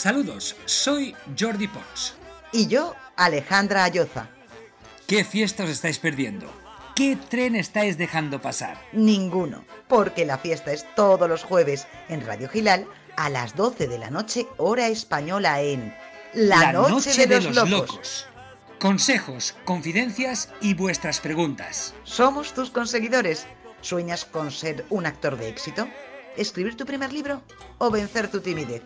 Saludos, soy Jordi Pons. Y yo, Alejandra Ayoza. ¿Qué fiesta os estáis perdiendo? ¿Qué tren estáis dejando pasar? Ninguno, porque la fiesta es todos los jueves en Radio Gilal a las 12 de la noche, hora española en La, noche, de, los, locos. Consejos, confidencias y vuestras preguntas. Somos tus conseguidores. ¿Sueñas con ser un actor de éxito? ¿Escribir tu primer libro? ¿O vencer tu timidez?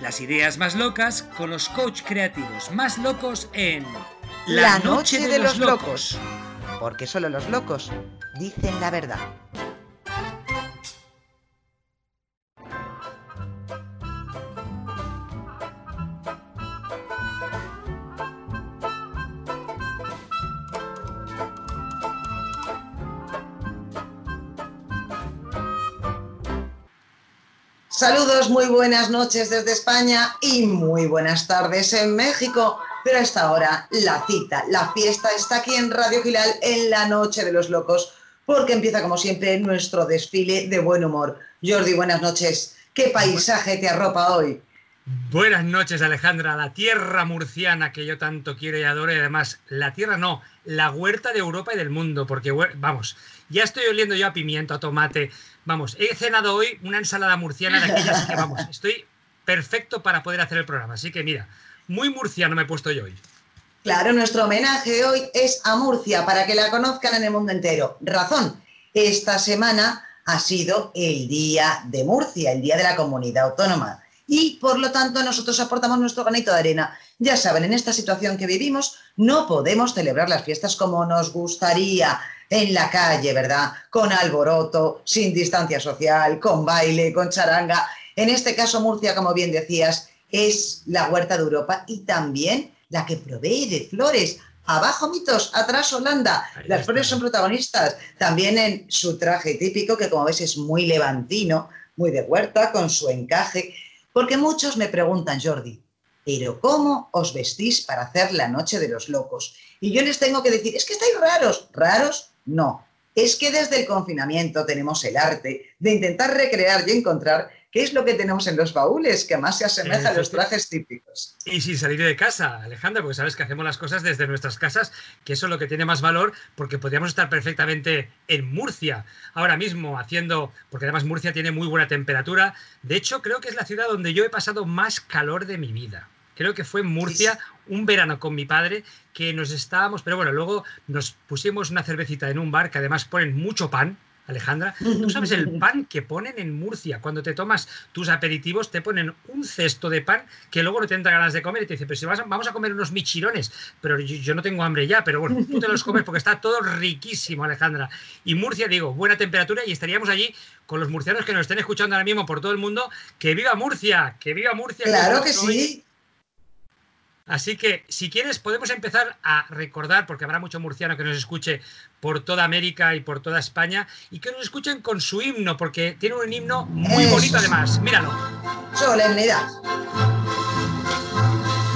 Las ideas más locas con los coach creativos más locos en La, noche, de, los, locos. Porque solo los locos dicen la verdad. Saludos, muy buenas noches desde España y muy buenas tardes en México. Pero a esta hora, la cita, la fiesta está aquí en Radio Gilal en la Noche de los Locos, porque empieza como siempre nuestro desfile de buen humor. Jordi, buenas noches. ¿Qué paisaje te arropa hoy? Buenas noches, Alejandra. La tierra murciana que yo tanto quiero y adoro, y además, la tierra no, la huerta de Europa y del mundo, porque, vamos, ya estoy oliendo yo a pimiento, a tomate, Vamos, he cenado hoy una ensalada murciana de aquellas que, vamos, estoy perfecto para poder hacer el programa. Así que mira, muy murciano me he puesto yo hoy. Claro, nuestro homenaje hoy es a Murcia, para que la conozcan en el mundo entero. Razón, esta semana ha sido el Día de Murcia, el Día de la Comunidad Autónoma. Y por lo tanto nosotros aportamos nuestro granito de arena. Ya saben, en esta situación que vivimos no podemos celebrar las fiestas como nos gustaría en la calle, ¿verdad? Con alboroto, sin distancia social, con baile, con charanga. En este caso, Murcia, como bien decías, es la huerta de Europa y también la que provee de flores. Abajo mitos, atrás Holanda. Las flores son protagonistas. También en su traje típico, que como ves es muy levantino, muy de huerta, con su encaje. Porque muchos me preguntan, Jordi, ¿pero cómo os vestís para hacer la noche de los locos? Y yo les tengo que decir, es que estáis raros. ¿Raros? No, es que desde el confinamiento tenemos el arte de intentar recrear y encontrar qué es lo que tenemos en los baúles que más se asemeja a los trajes típicos. Y sin salir de casa, Alejandra, porque sabes que hacemos las cosas desde nuestras casas, que eso es lo que tiene más valor, porque podríamos estar perfectamente en Murcia ahora mismo haciendo, porque además Murcia tiene muy buena temperatura. De hecho, creo que es la ciudad donde yo he pasado más calor de mi vida creo que fue en Murcia, un verano con mi padre, que nos estábamos, pero bueno, luego nos pusimos una cervecita en un bar que además ponen mucho pan, Alejandra, tú sabes el pan que ponen en Murcia. Cuando te tomas tus aperitivos, te ponen un cesto de pan que luego no te entra ganas de comer y te dice, pero si vamos a comer unos michirones, pero yo, no tengo hambre ya, pero bueno, tú te los comes porque está todo riquísimo, Alejandra. Y Murcia, digo, buena temperatura y estaríamos allí con los murcianos que nos estén escuchando ahora mismo por todo el mundo. ¡Que viva Murcia! ¡Que viva Murcia! Claro que sí. Así que, si quieres, podemos empezar a recordar, porque habrá mucho murciano que nos escuche por toda América y por toda España, y que nos escuchen con su himno, porque tiene un himno muy bonito además. Míralo. Solemnidad.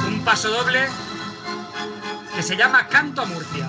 Un paso doble que se llama Canto a Murcia.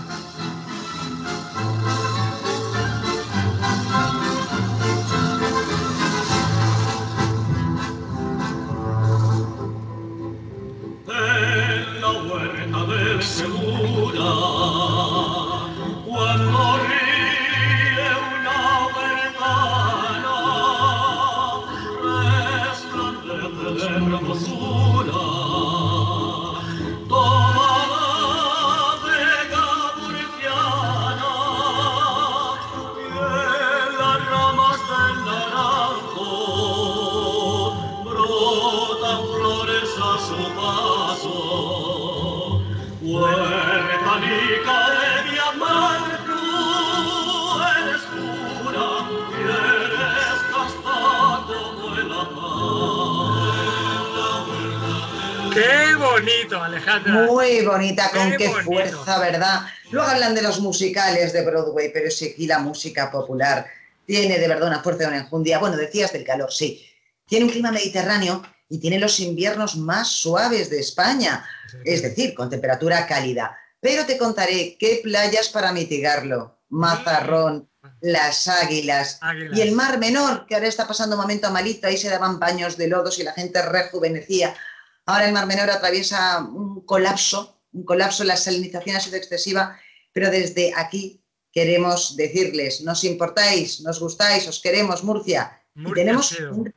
Muy bonita, con qué, fuerza, ¿verdad? Luego hablan de los musicales de Broadway, pero sí aquí la música popular tiene de verdad una fuerza y una enjundia. Bueno, decías del calor, sí. Tiene un clima mediterráneo y tiene los inviernos más suaves de España, es decir, con temperatura cálida. Pero te contaré qué playas para mitigarlo. Mazarrón, las águilas, y el Mar Menor, que ahora está pasando un momento malito, ahí se daban baños de lodos y la gente rejuvenecía. Ahora el Mar Menor atraviesa un colapso, un colapso, la salinización ha sido excesiva, pero desde aquí queremos decirles, nos importáis, nos gustáis, os queremos, Murcia. Y tenemos, un-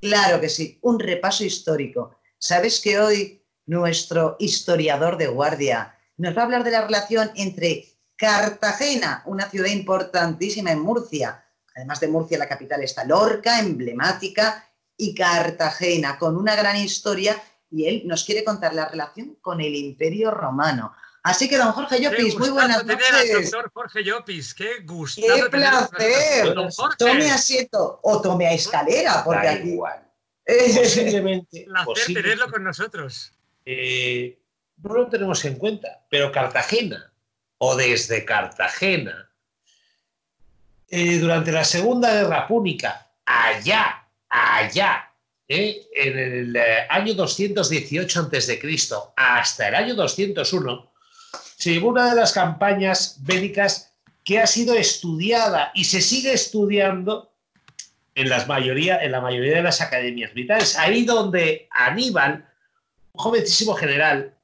claro que sí, un repaso histórico. ¿Sabes que hoy nuestro historiador de guardia nos va a hablar de la relación entre Cartagena, una ciudad importantísima en Murcia, además de Murcia la capital está Lorca, emblemática, y Cartagena, con una gran historia, y él nos quiere contar la relación con el Imperio Romano. Así que, don Jorge Llopis, muy buenas al noches. doctor Jorge Llopis, qué gustazo. ¡Qué placer! nosotros. Don Jorge, Tome asiento o tome a escalera, porque Da aquí... igual. Posiblemente, placer posiblemente, tenerlo con nosotros. eh, no lo tenemos en cuenta, pero Cartagena, o desde Cartagena, eh, durante la Segunda Guerra Púnica, allá, allá, en el eh, año 218 a.C. hasta el año 201, se llevó una de las campañas bélicas que ha sido estudiada y se sigue estudiando en, las mayoría, en la mayoría de las academias militares. Ahí donde Aníbal, un jovencísimo general,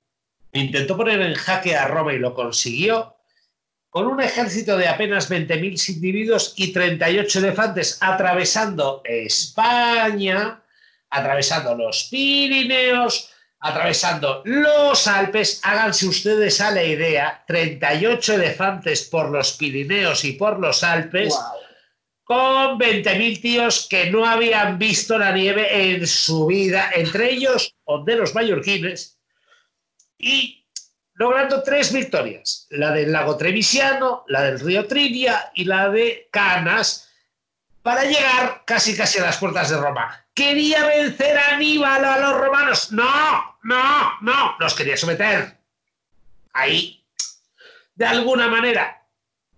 intentó poner en jaque a Roma y lo consiguió, con un ejército de apenas 20.000 individuos y 38 elefantes, atravesando España, atravesando los Pirineos, atravesando los Alpes. Háganse ustedes a la idea, 38 elefantes por los Pirineos y por los Alpes Guau. con 20.000 tíos que no habían visto la nieve en su vida, entre ellos honderos mallorquines, y logrando tres victorias, la del lago Trevisiano, la del río Trivia y la de Canas, para llegar casi casi a las puertas de Roma. ¿Quería vencer a Aníbal a los romanos? No, no, no, los quería someter. Ahí, de alguna manera,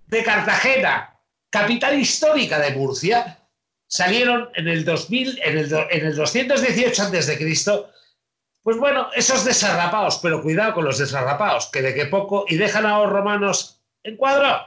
de Cartagena, capital histórica de Murcia, salieron en el 2000, en el, en el 218 a.C., pues bueno, esos desarrapados, pero cuidado con los desarrapados, que de que poco, y dejan a los romanos en cuadro.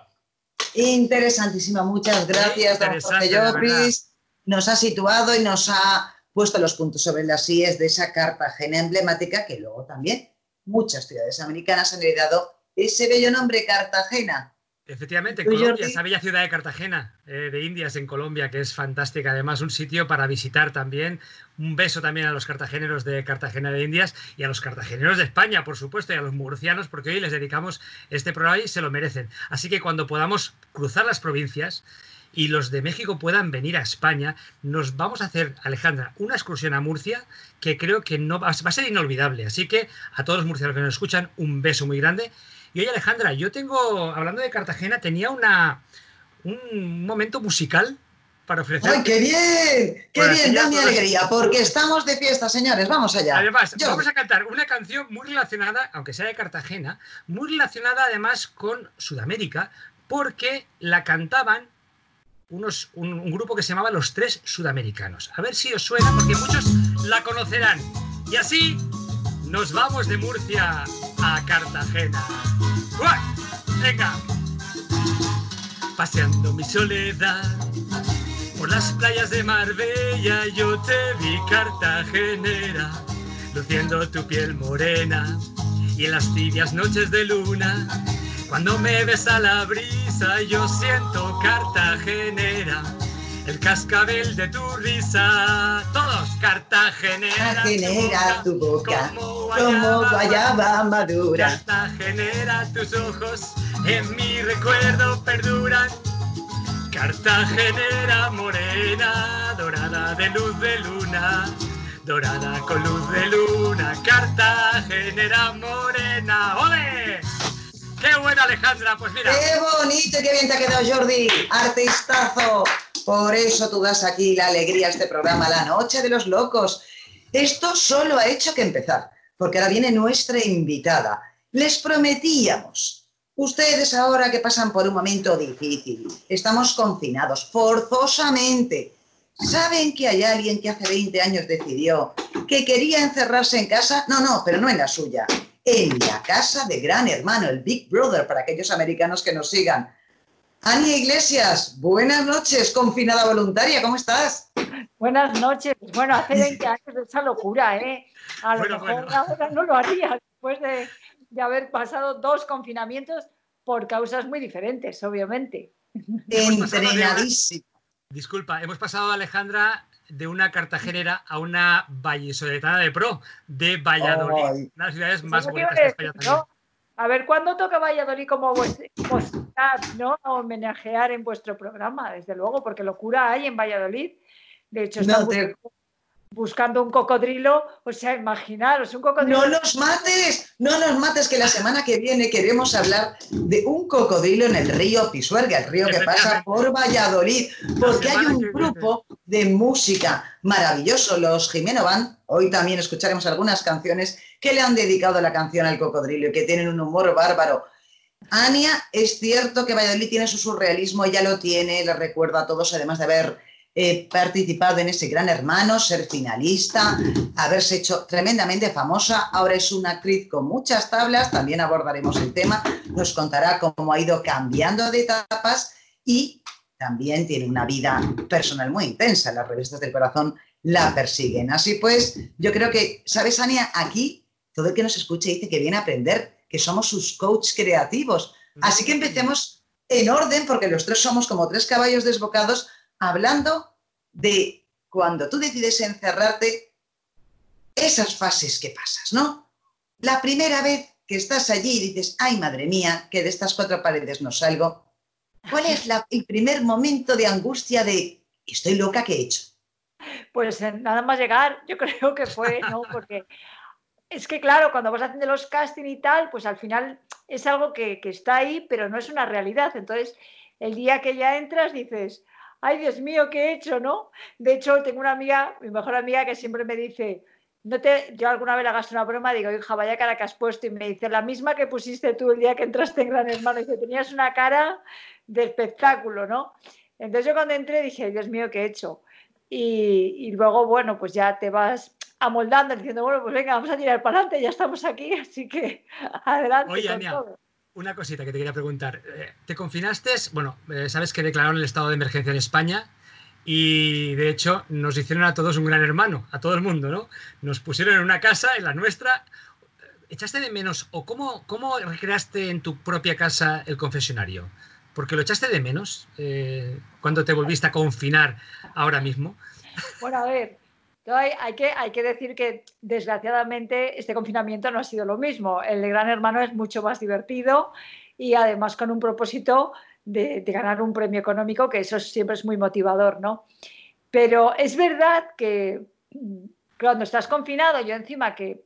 Interesantísima, muchas gracias, don Jorge Llopis. Nos ha situado y nos ha puesto los puntos sobre las IES de esa Cartagena emblemática que luego también muchas ciudades americanas han heredado ese bello nombre, Cartagena. Efectivamente, en ¿Tú, Colombia, Jordi? esa bella ciudad de Cartagena, eh, de Indias, en Colombia, que es fantástica. Además, un sitio para visitar también. Un beso también a los cartageneros de Cartagena de Indias y a los cartageneros de España, por supuesto, y a los murcianos, porque hoy les dedicamos este programa y se lo merecen. Así que cuando podamos cruzar las provincias y los de México puedan venir a España, nos vamos a hacer, Alejandra, una excursión a Murcia que creo que no va, va a ser inolvidable. Así que a todos los murcianos que nos escuchan, un beso muy grande. Y oye, Alejandra, yo tengo, hablando de Cartagena, tenía una, un momento musical para ofrecer. ¡Ay, qué bien! ¡Qué Bueno, bien! Da mi alegría, porque estamos de fiesta, señores. Vamos allá. Además, Yo- vamos a cantar una canción muy relacionada, aunque sea de Cartagena, muy relacionada además con Sudamérica, porque la cantaban unos, un, grupo que se llamaba Los Tres Sudamericanos. A ver si os suena, porque muchos la conocerán. Y así nos vamos de Murcia a Cartagena. ¡Venga! Paseando mi soledad por las playas de Marbella yo te vi cartagenera, luciendo tu piel morena y en las tibias noches de luna, cuando me besa la brisa yo siento cartagenera, el cascabel de tu risa, todos cartagenera, Cartagenera, tu boca, como Como guayaba madura. Cartagenera, tus ojos en mi recuerdo perduran. Cartagenera morena, dorada de luz de luna, dorada con luz de luna. Cartagenera morena, ¡ole! ¡Qué buena Alejandra! Pues mira, ¡Qué bonito y qué bien te ha quedado, Jordi! ¡Artistazo! Por eso tú das aquí la alegría a este programa, La Noche de los Locos. Esto solo ha hecho que empezar, porque ahora viene nuestra invitada. Les prometíamos. Ustedes ahora que pasan por un momento difícil, estamos confinados forzosamente. ¿Saben que hay alguien que hace 20 años decidió que quería encerrarse en casa? No, no, pero no en la suya. En la casa de Gran Hermano, el Big Brother, para aquellos americanos que nos sigan. Ania Iglesias, buenas noches, confinada voluntaria, ¿cómo estás? Buenas noches. Bueno, hace 20 años de esa locura, ¿eh? A lo Bueno, mejor bueno. ahora no lo haría después de, de haber pasado dos confinamientos por causas muy diferentes, obviamente. Entrenadísima. Disculpa, hemos pasado, Alejandra, de una cartagenera a una vallisoletana de pro, de Valladolid, una de las ciudades más bonitas a de España también. ¿no? A ver, ¿cuándo toca Valladolid como posibilidad, ¿no? A homenajear en vuestro programa, desde luego, porque locura hay en Valladolid. De hecho, están No te- buscando, un cocodrilo, o sea, imaginaros, un cocodrilo. No nos mates, no nos mates, que la semana que viene queremos hablar de un cocodrilo en el río Pisuerga, el río que pasa por Valladolid, porque hay un grupo de música maravilloso, los Jimeno Van. Hoy también escucharemos algunas canciones que le han dedicado la canción al cocodrilo y que tienen un humor bárbaro. Ania, es cierto que Valladolid tiene su surrealismo, ella lo tiene, le recuerdo a todos, además de haber eh, participado en ese Gran Hermano, ser finalista, haberse hecho tremendamente famosa. Ahora es una actriz con muchas tablas, también abordaremos el tema, nos contará cómo ha ido cambiando de etapas y también tiene una vida personal muy intensa. Las revistas del corazón la persiguen. Así pues, yo creo que, ¿sabes, Ania? Aquí todo el que nos escuche dice que viene a aprender, que somos sus coaches creativos. Así que empecemos en orden, porque los tres somos como tres caballos desbocados, hablando de cuando tú decides encerrarte, esas fases que pasas, ¿no? La primera vez que estás allí y dices, ay, madre mía, que de estas cuatro paredes no salgo. ¿Cuál es el primer momento de angustia de, estoy loca, ¿qué he hecho? Pues eh, nada más llegar, yo creo que fue, ¿no? Porque es que, claro, cuando vas haciendo los casting y tal, pues al final es algo que está ahí, pero no es una realidad. Entonces, el día que ya entras dices, ay, Dios mío, ¿qué he hecho, no? De hecho, tengo una amiga, mi mejor amiga, que siempre me dice, no te, yo alguna vez le hago una broma, digo, hija, vaya cara que has puesto, y me dice, la misma que pusiste tú el día que entraste en Gran Hermano, dice, tenías una cara de espectáculo, ¿no? Entonces yo cuando entré dije, Dios mío, ¿qué he hecho? Y, y luego, bueno, pues ya te vas amoldando diciendo, bueno, pues venga, vamos a tirar para adelante, ya estamos aquí, así que adelante. Oye, con Ania, todo. Una cosita que te quería preguntar. Eh, ¿Te confinaste? Bueno, eh, sabes que declararon el estado de emergencia en España y de hecho nos hicieron a todos un gran hermano, a todo el mundo, ¿no? Nos pusieron en una casa, en la nuestra. ¿Echaste de menos o cómo, cómo recreaste en tu propia casa el confesionario? Porque lo echaste de menos eh, cuando te volviste a confinar ahora mismo. Bueno, a ver, yo hay, que, decir que desgraciadamente este confinamiento no ha sido lo mismo. El Gran Hermano es mucho más divertido y además con un propósito de, de ganar un premio económico, que eso siempre es muy motivador, ¿no? Pero es verdad que mm, cuando estás confinado, yo encima que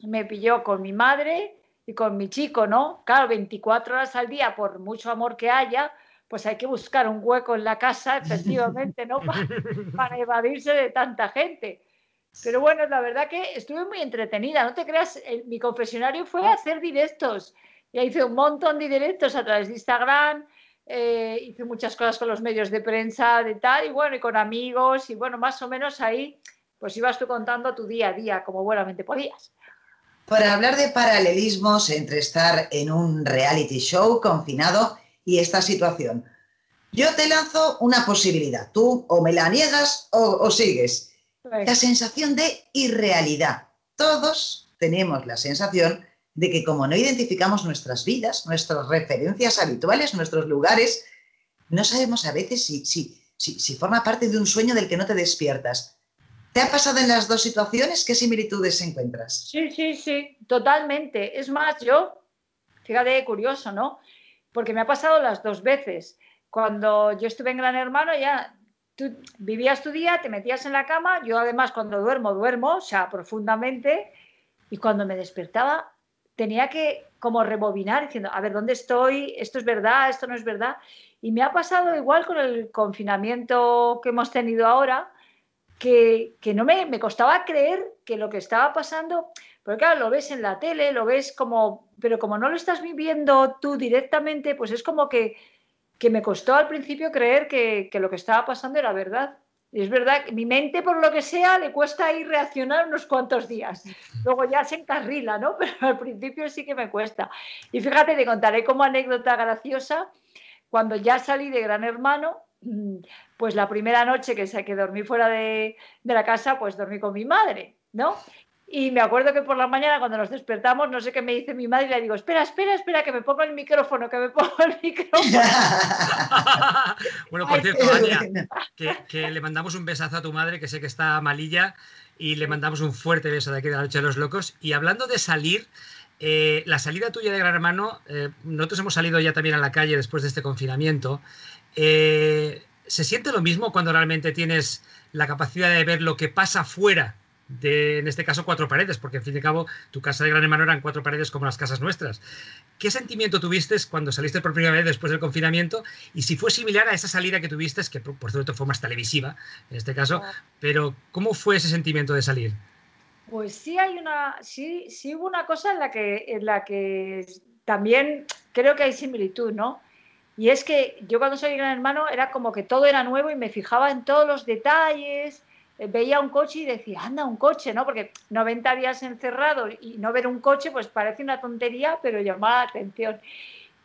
me pilló con mi madre y con mi chico, ¿no? Claro, 24 horas al día, por mucho amor que haya, pues hay que buscar un hueco en la casa, efectivamente, ¿no? Pa- para evadirse de tanta gente. Pero bueno, la verdad que estuve muy entretenida, no te creas, el- mi confesionario fue hacer directos. Ya hice un montón de directos a través de Instagram, eh, hice muchas cosas con los medios de prensa, de tal, y bueno, y con amigos, y bueno, más o menos ahí, pues ibas tú contando tu día a día, como buenamente podías. Para hablar de paralelismos entre estar en un reality show confinado y esta situación, yo te lanzo una posibilidad. Tú o me la niegas o, o sigues. La sensación de irrealidad. Todos tenemos la sensación de que como no identificamos nuestras vidas, nuestras referencias habituales, nuestros lugares, no sabemos a veces si, si, si, si forma parte de un sueño del que no te despiertas. ¿Te ha pasado en las dos situaciones? ¿Qué similitudes encuentras? Sí, sí, sí, totalmente. Es más, yo, fíjate, curioso, ¿no? Porque me ha pasado las dos veces. Cuando yo estuve en Gran Hermano, ya vivías tu día, te metías en la cama, yo además cuando duermo, duermo, o sea, profundamente, y cuando me despertaba tenía que como rebobinar diciendo, a ver, ¿dónde estoy? ¿Esto es verdad? ¿Esto no es verdad? Y me ha pasado igual con el confinamiento que hemos tenido ahora, que, que no me, me costaba creer que lo que estaba pasando, porque claro, lo ves en la tele, lo ves como, pero como no lo estás viviendo tú directamente, pues es como que, que me costó al principio creer que, que lo que estaba pasando era verdad. Y es verdad que mi mente, por lo que sea, le cuesta ahí reaccionar unos cuantos días. Luego ya se encarrila, ¿no? Pero al principio sí que me cuesta. Y fíjate, te contaré como anécdota graciosa. cuando ya salí de Gran Hermano, pues la primera noche que, que dormí fuera de, de la casa, pues dormí con mi madre, ¿no? Y me acuerdo que por la mañana cuando nos despertamos, no sé qué me dice mi madre, y le digo, espera, espera, espera, que me pongo el micrófono, que me pongo el micrófono. bueno, por cierto, Ania, que, que le mandamos un besazo a tu madre, que sé que está malilla, y le mandamos un fuerte beso de aquí de la Noche de los Locos. Y hablando de salir, eh, la salida tuya de Gran Hermano, eh, nosotros hemos salido ya también a la calle después de este confinamiento. Eh, ¿Se siente lo mismo cuando realmente tienes la capacidad de ver lo que pasa fuera de, en este caso, cuatro paredes? Porque, en fin y al cabo, tu casa de Gran Hermano eran cuatro paredes como las casas nuestras. ¿Qué sentimiento tuviste cuando saliste por primera vez después del confinamiento? Y si fue similar a esa salida que tuviste, que por, cierto fue más televisiva, en este caso, pero ¿cómo fue ese sentimiento de salir? Pues sí hay una, sí, sí hubo una cosa en la que, en la que también creo que hay similitud, ¿no? Y es que yo cuando soy gran hermano era como que todo era nuevo y me fijaba en todos los detalles, veía un coche y decía, anda, un coche, ¿no? Porque 90 días encerrado y no ver un coche, pues parece una tontería, pero llamaba la atención.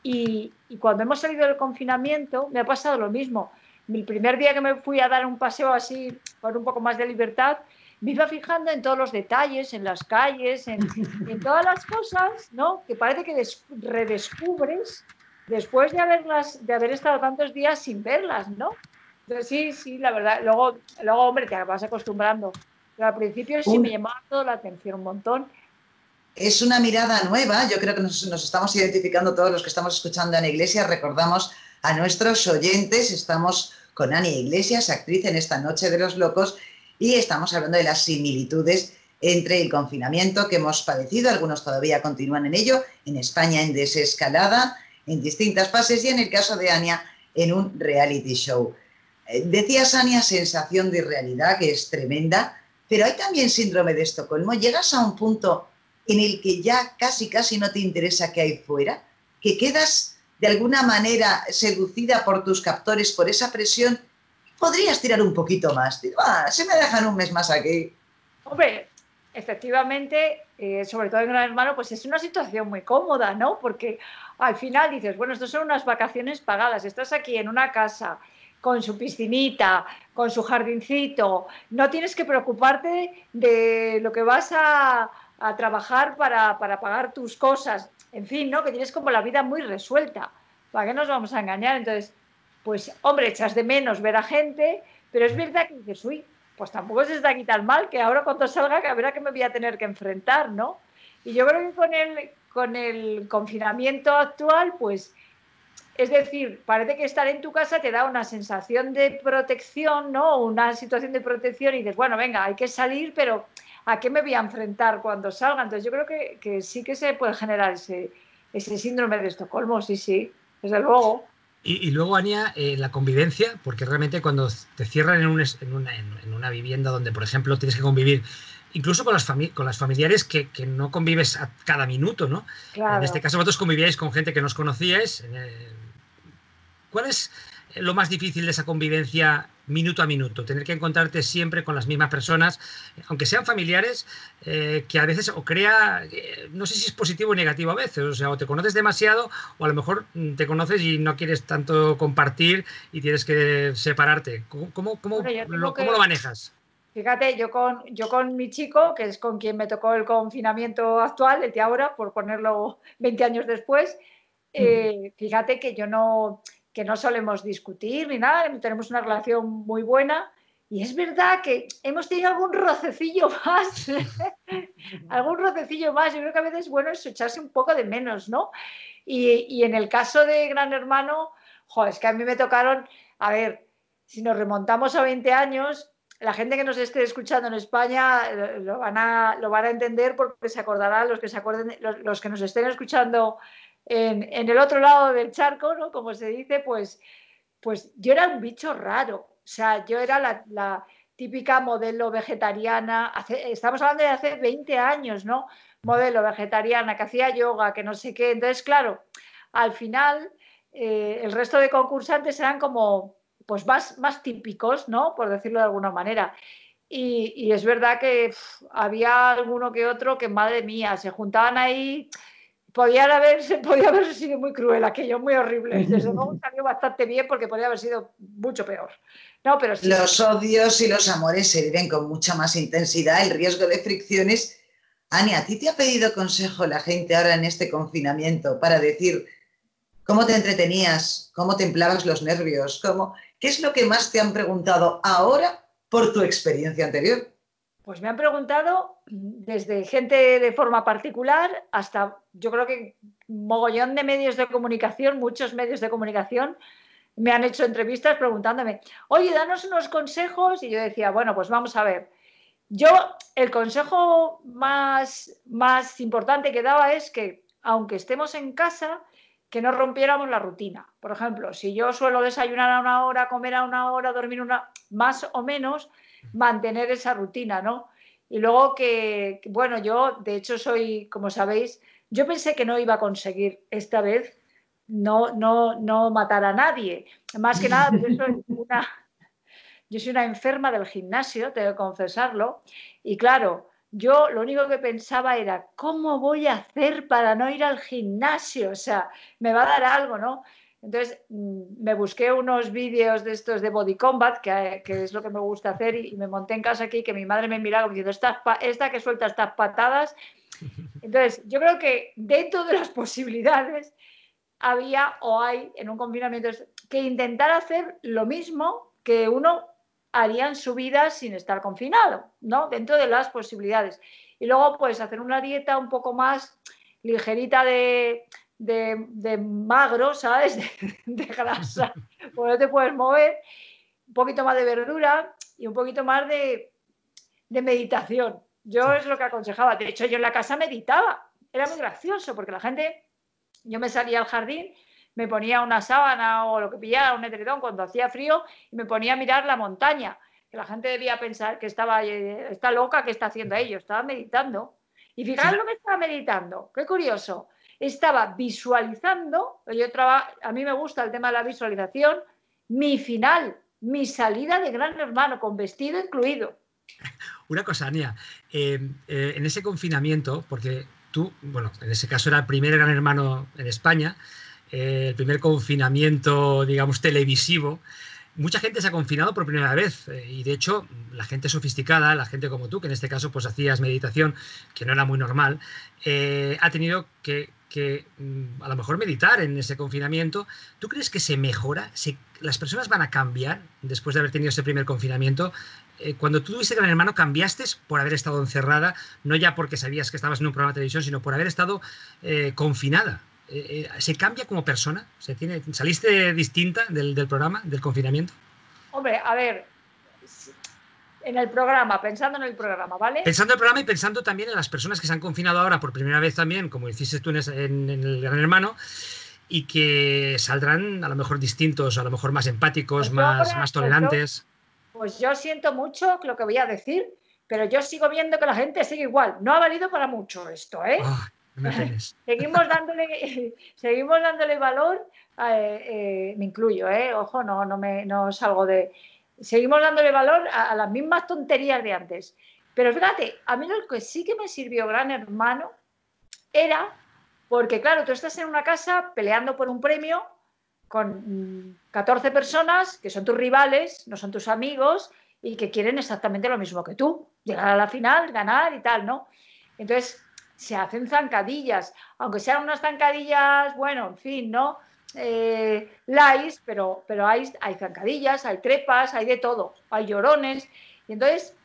Y, y cuando hemos salido del confinamiento me ha pasado lo mismo. El primer día que me fui a dar un paseo así, con un poco más de libertad, me iba fijando en todos los detalles, en las calles, en, en todas las cosas, ¿no? Que parece que des- redescubres después de haberlas, de haber estado tantos días sin verlas, ¿no? Entonces, sí, sí, la verdad. Luego, luego, hombre, te vas acostumbrando. Pero al principio sí me llamaba toda la atención un montón. Es una mirada nueva, yo creo que nos, nos estamos identificando todos los que estamos escuchando Ana Iglesias, recordamos a nuestros oyentes, estamos con Ana Iglesias, actriz en esta Noche de los Locos, y estamos hablando de las similitudes entre el confinamiento que hemos padecido, algunos todavía continúan en ello, en España en desescalada, en distintas fases, y en el caso de Ania, en un reality show. Eh, Decías, Ania, sensación de irrealidad, que es tremenda, pero hay también síndrome de Estocolmo. Llegas a un punto en el que ya casi casi no te interesa qué hay fuera, que quedas de alguna manera seducida por tus captores, por esa presión, podrías tirar un poquito más. Ah, se me dejan un mes más aquí. Hombre, efectivamente, eh, sobre todo en Gran Hermano, pues es una situación muy cómoda, ¿no? Porque al final dices, bueno, estas son unas vacaciones pagadas, estás aquí en una casa con su piscinita, con su jardincito, no tienes que preocuparte de lo que vas a, a trabajar para, para pagar tus cosas, en fin, ¿no? Que tienes como la vida muy resuelta. ¿Para qué nos vamos a engañar? Entonces, pues, hombre, echas de menos ver a gente, pero es verdad que dices, uy, pues tampoco se está aquí tan mal, que ahora cuando salga, que a ver a qué me voy a tener que enfrentar, ¿no? Y yo creo que con el, con el confinamiento actual, pues, es decir, parece que estar en tu casa te da una sensación de protección, ¿no? Una situación de protección y dices, bueno, venga, hay que salir, pero ¿a qué me voy a enfrentar cuando salga? Entonces yo creo que, que sí que se puede generar ese, ese síndrome de Estocolmo, sí, sí, desde luego. Y, y luego, Ania, eh, la convivencia, porque realmente cuando te cierran en, un en una, en- una vivienda donde, por ejemplo, tienes que convivir incluso con las, con las familiares que, que no convives a cada minuto, ¿no? Claro. En este caso, vosotros convivíais con gente que nos conocíais. eh, ¿Cuál es lo más difícil de esa convivencia minuto a minuto? Tener que encontrarte siempre con las mismas personas, aunque sean familiares, eh, que a veces o crea, eh, no sé si es positivo o negativo a veces, o sea, o te conoces demasiado o a lo mejor mm, te conoces y no quieres tanto compartir y tienes que separarte. ¿Cómo, cómo, cómo lo, que- cómo lo manejas? Fíjate, yo con, yo con mi chico, que es con quien me tocó el confinamiento actual, el de ahora, por ponerlo 20 años después, eh, fíjate que yo no, que no solemos discutir ni nada, tenemos una relación muy buena. Y es verdad que hemos tenido algún rocecillo más, algún rocecillo más. Yo creo que a veces, bueno, es echarse un poco de menos, ¿no? Y, y en el caso de Gran Hermano, joder, es que a mí me tocaron, a ver, si nos remontamos a 20 años, la gente que nos esté escuchando en España eh, lo van a, lo van a entender porque se acordarán los que se acuerden, los, los que nos estén escuchando en, el otro lado del charco, ¿no? Como se dice, pues, pues yo era un bicho raro. O sea, yo era la, típica modelo vegetariana. Estamos hablando de hace 20 años, ¿no? Modelo vegetariana que hacía yoga, que no sé qué. Entonces, claro, al final eh, el resto de concursantes eran como pues más, más típicos, ¿no? Por decirlo de alguna manera. Y, es verdad que había alguno que otro que, madre mía, se juntaban ahí podía haber, podía haber sido muy cruel aquello, muy horrible. Desde luego salió bastante bien porque podría haber sido mucho peor. No, pero sí. Los odios y los amores se viven con mucha más intensidad, el riesgo de fricciones. Ani, ¿a ti te ha pedido consejo la gente ahora en este confinamiento para decir cómo te entretenías, cómo templabas los nervios, cómo, qué es lo que más te han preguntado ahora por tu experiencia anterior? Pues me han preguntado desde gente de forma particular hasta, yo creo que mogollón de medios de comunicación, muchos medios de comunicación, me han hecho entrevistas preguntándome, oye, danos unos consejos. Y yo decía, bueno, pues vamos a ver. Yo, el consejo más, más importante que daba es que, aunque estemos en casa, que no rompiéramos la rutina. Por ejemplo, si yo suelo desayunar a una hora, comer a una hora, dormir una, más o menos, mantener esa rutina, ¿no? Y luego que, bueno, yo de hecho soy, como sabéis, yo pensé que no iba a conseguir esta vez no, no, no matar a nadie. Más que nada, yo soy una, yo soy una enferma del gimnasio, tengo que confesarlo. Y claro, yo lo único que pensaba era, ¿cómo voy a hacer para no ir al gimnasio? O sea, me va a dar algo, ¿no? Entonces mm, me busqué unos vídeos de estos de body combat, que, que es lo que me gusta hacer, y, y, me monté en casa aquí, que mi madre me miraba diciendo, esta, esta que suelta estas patadas. Entonces, yo creo que dentro de las posibilidades había o hay en un confinamiento que intentar hacer lo mismo que uno haría en su vida sin estar confinado, ¿no? Dentro de las posibilidades. Y luego, pues, hacer una dieta un poco más ligerita de, de, de magro, ¿sabes? De, de grasa, porque no te puedes mover, un poquito más de verdura y un poquito más de, de meditación. Yo es lo que aconsejaba. De hecho, yo en la casa meditaba. Era muy gracioso porque la gente yo me salía al jardín, me ponía una sábana o lo que pillara, un edredón cuando hacía frío y me ponía a mirar la montaña. Que la gente debía pensar que estaba, eh, está loca, ¿qué está haciendo ello? Estaba meditando. Y fijaros sí. lo que estaba meditando, qué curioso. Estaba visualizando, yo traba, a mí me gusta el tema de la visualización, mi final, mi salida de Gran Hermano, con vestido incluido. Una cosa, Ania, eh, eh, en ese confinamiento, porque tú, bueno, en ese caso era el primer gran hermano en España, eh, el primer confinamiento, digamos, televisivo. Mucha gente se ha confinado por primera vez y de hecho la gente sofisticada, la gente como tú, que en este caso pues hacías meditación, que no era muy normal, ha tenido que, que, mm, a lo mejor meditar en ese confinamiento. ¿Tú crees que se mejora? ¿Se, ¿Las personas van a cambiar después de haber tenido ese primer confinamiento? eh, cuando tú tuviste Gran Hermano, cambiaste por haber estado encerrada, no ya porque sabías que estabas en un programa de televisión, sino por haber estado eh, confinada. Eh, ¿Se cambia como persona? ¿Se tiene, ¿Saliste distinta del, del, programa, del confinamiento? Hombre, a ver, en el programa, pensando en el programa, ¿vale? Pensando en el programa y pensando también en las personas que se han confinado ahora por primera vez también, como hiciste tú en, en, en el Gran Hermano, y que saldrán a lo mejor distintos, a lo mejor más empáticos, pues más, ahora, más tolerantes. Pues yo siento mucho lo que voy a decir, pero yo sigo viendo que la gente sigue igual. No ha valido para mucho esto, ¿eh? Oh, no seguimos, dándole, seguimos dándole valor, eh, eh, me incluyo, ¿eh? Ojo, no, no, me, no salgo de... Seguimos dándole valor a, las mismas tonterías de antes. Pero fíjate, a mí lo que sí que me sirvió gran hermano era, porque claro, tú estás en una casa peleando por un premio con 14 personas que son tus rivales, no son tus amigos y que quieren exactamente lo mismo que tú, llegar a la final, ganar y tal, ¿no? Entonces se hacen zancadillas, aunque sean unas zancadillas, bueno, en fin, ¿no? Eh, pero, pero hay, hay zancadillas, hay trepas, hay de todo, hay llorones. Y entonces,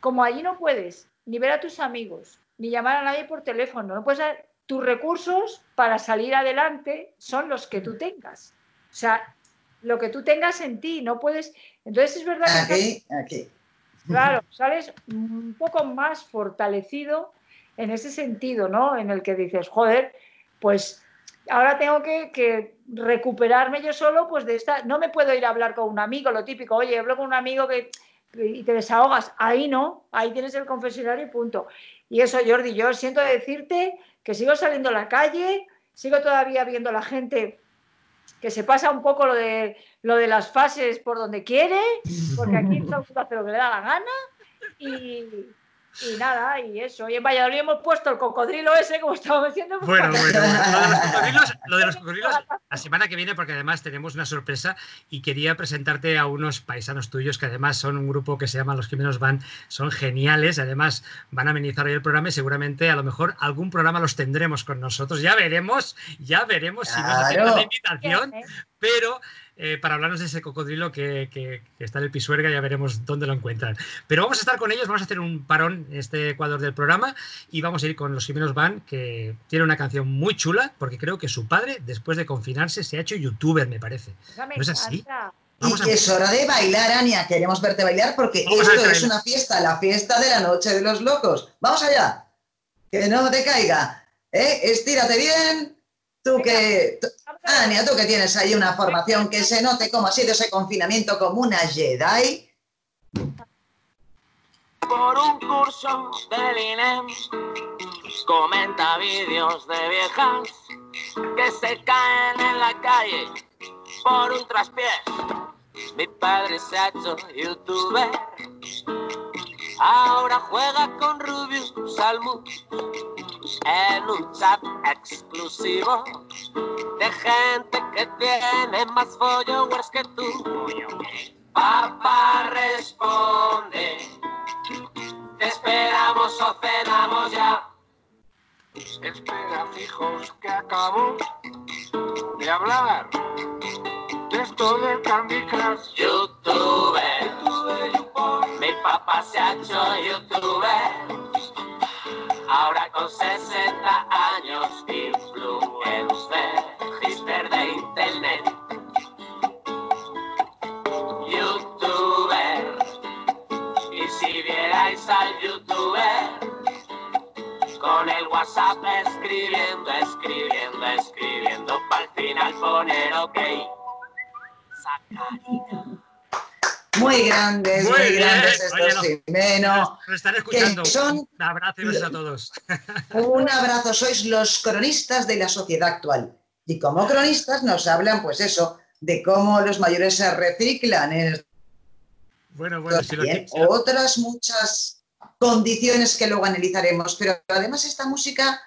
como allí no puedes ni ver a tus amigos, ni llamar a nadie por teléfono, no puedes tus recursos para salir adelante son los que tú tengas. O sea, lo que tú tengas en ti, no puedes... Entonces es verdad que... Aquí, aquí. Claro, sales un poco más fortalecido en ese sentido, ¿no? En el que dices, joder, pues ahora tengo que, recuperarme yo solo, pues de esta... No me puedo ir a hablar con un amigo, lo típico, oye, hablo con un amigo que y te desahogas. Ahí no, ahí tienes el confesionario y punto. Y eso, Jordi, yo siento decirte que sigo saliendo a la calle, sigo todavía viendo a la gente que se pasa un poco lo de, lo de las fases por donde quiere, porque aquí todo el mundo hace lo que le da la gana. Y, Y nada, y eso. Y en Valladolid hemos puesto el cocodrilo ese, como estaba diciendo. pues, Bueno, bueno, bueno. Lo de los cocodrilos, lo de los cocodrilos la semana que viene, porque además tenemos una sorpresa y quería presentarte a unos paisanos tuyos que además son un grupo que se llama Los Jimenos Van, son geniales, además van a amenizar hoy el programa y seguramente a lo mejor algún programa los tendremos con nosotros. Ya veremos, ya veremos si nos Claro. la invitación, Bien, ¿eh? pero eh, para hablarnos de ese cocodrilo que, que- que está en el Pisuerga ya veremos dónde lo encuentran. Pero vamos a estar con ellos, vamos a hacer un parón en este Ecuador del programa y vamos a ir con los Jimenos Van, que tiene una canción muy chula, porque creo que su padre, después de confinarse, se ha hecho youtuber, me parece. ¿No es así? Vamos y a- es hora de bailar, Ania. Queremos verte bailar porque Vamos esto es una fiesta, la fiesta de la noche de los locos. Vamos allá. Que no te caiga. ¿eh? Estírate bien. Tú que. Ania, tú que tienes ahí una formación que se note cómo ha sido ese confinamiento como una Jedi. por un curso del INEM. Comenta vídeos de viejas que se caen en la calle por un traspié. Mi padre se ha hecho youtuber. Ahora juega con Rubius Salmu en un chat exclusivo de gente que tiene más followers que tú. Papá responde. Te esperamos o cenamos ya. Espera, hijos, que acabo de hablar de esto del Candy Crush. YouTuber, mi papá se ha hecho youtuber. Ahora con 60 años, influencer, al youtuber con el WhatsApp escribiendo, escribiendo, escribiendo, para al final poner ok. Sacarina. Muy grandes, muy, Muy bien. grandes Oye, estos no. Jimenos. Nos están escuchando. son- Un abrazo y besos a todos. Un abrazo, sois los cronistas de la sociedad actual. Y como cronistas nos hablan, pues eso, de cómo los mayores se reciclan en Bueno, bueno, si lo- otras muchas condiciones que luego analizaremos. Pero además esta música,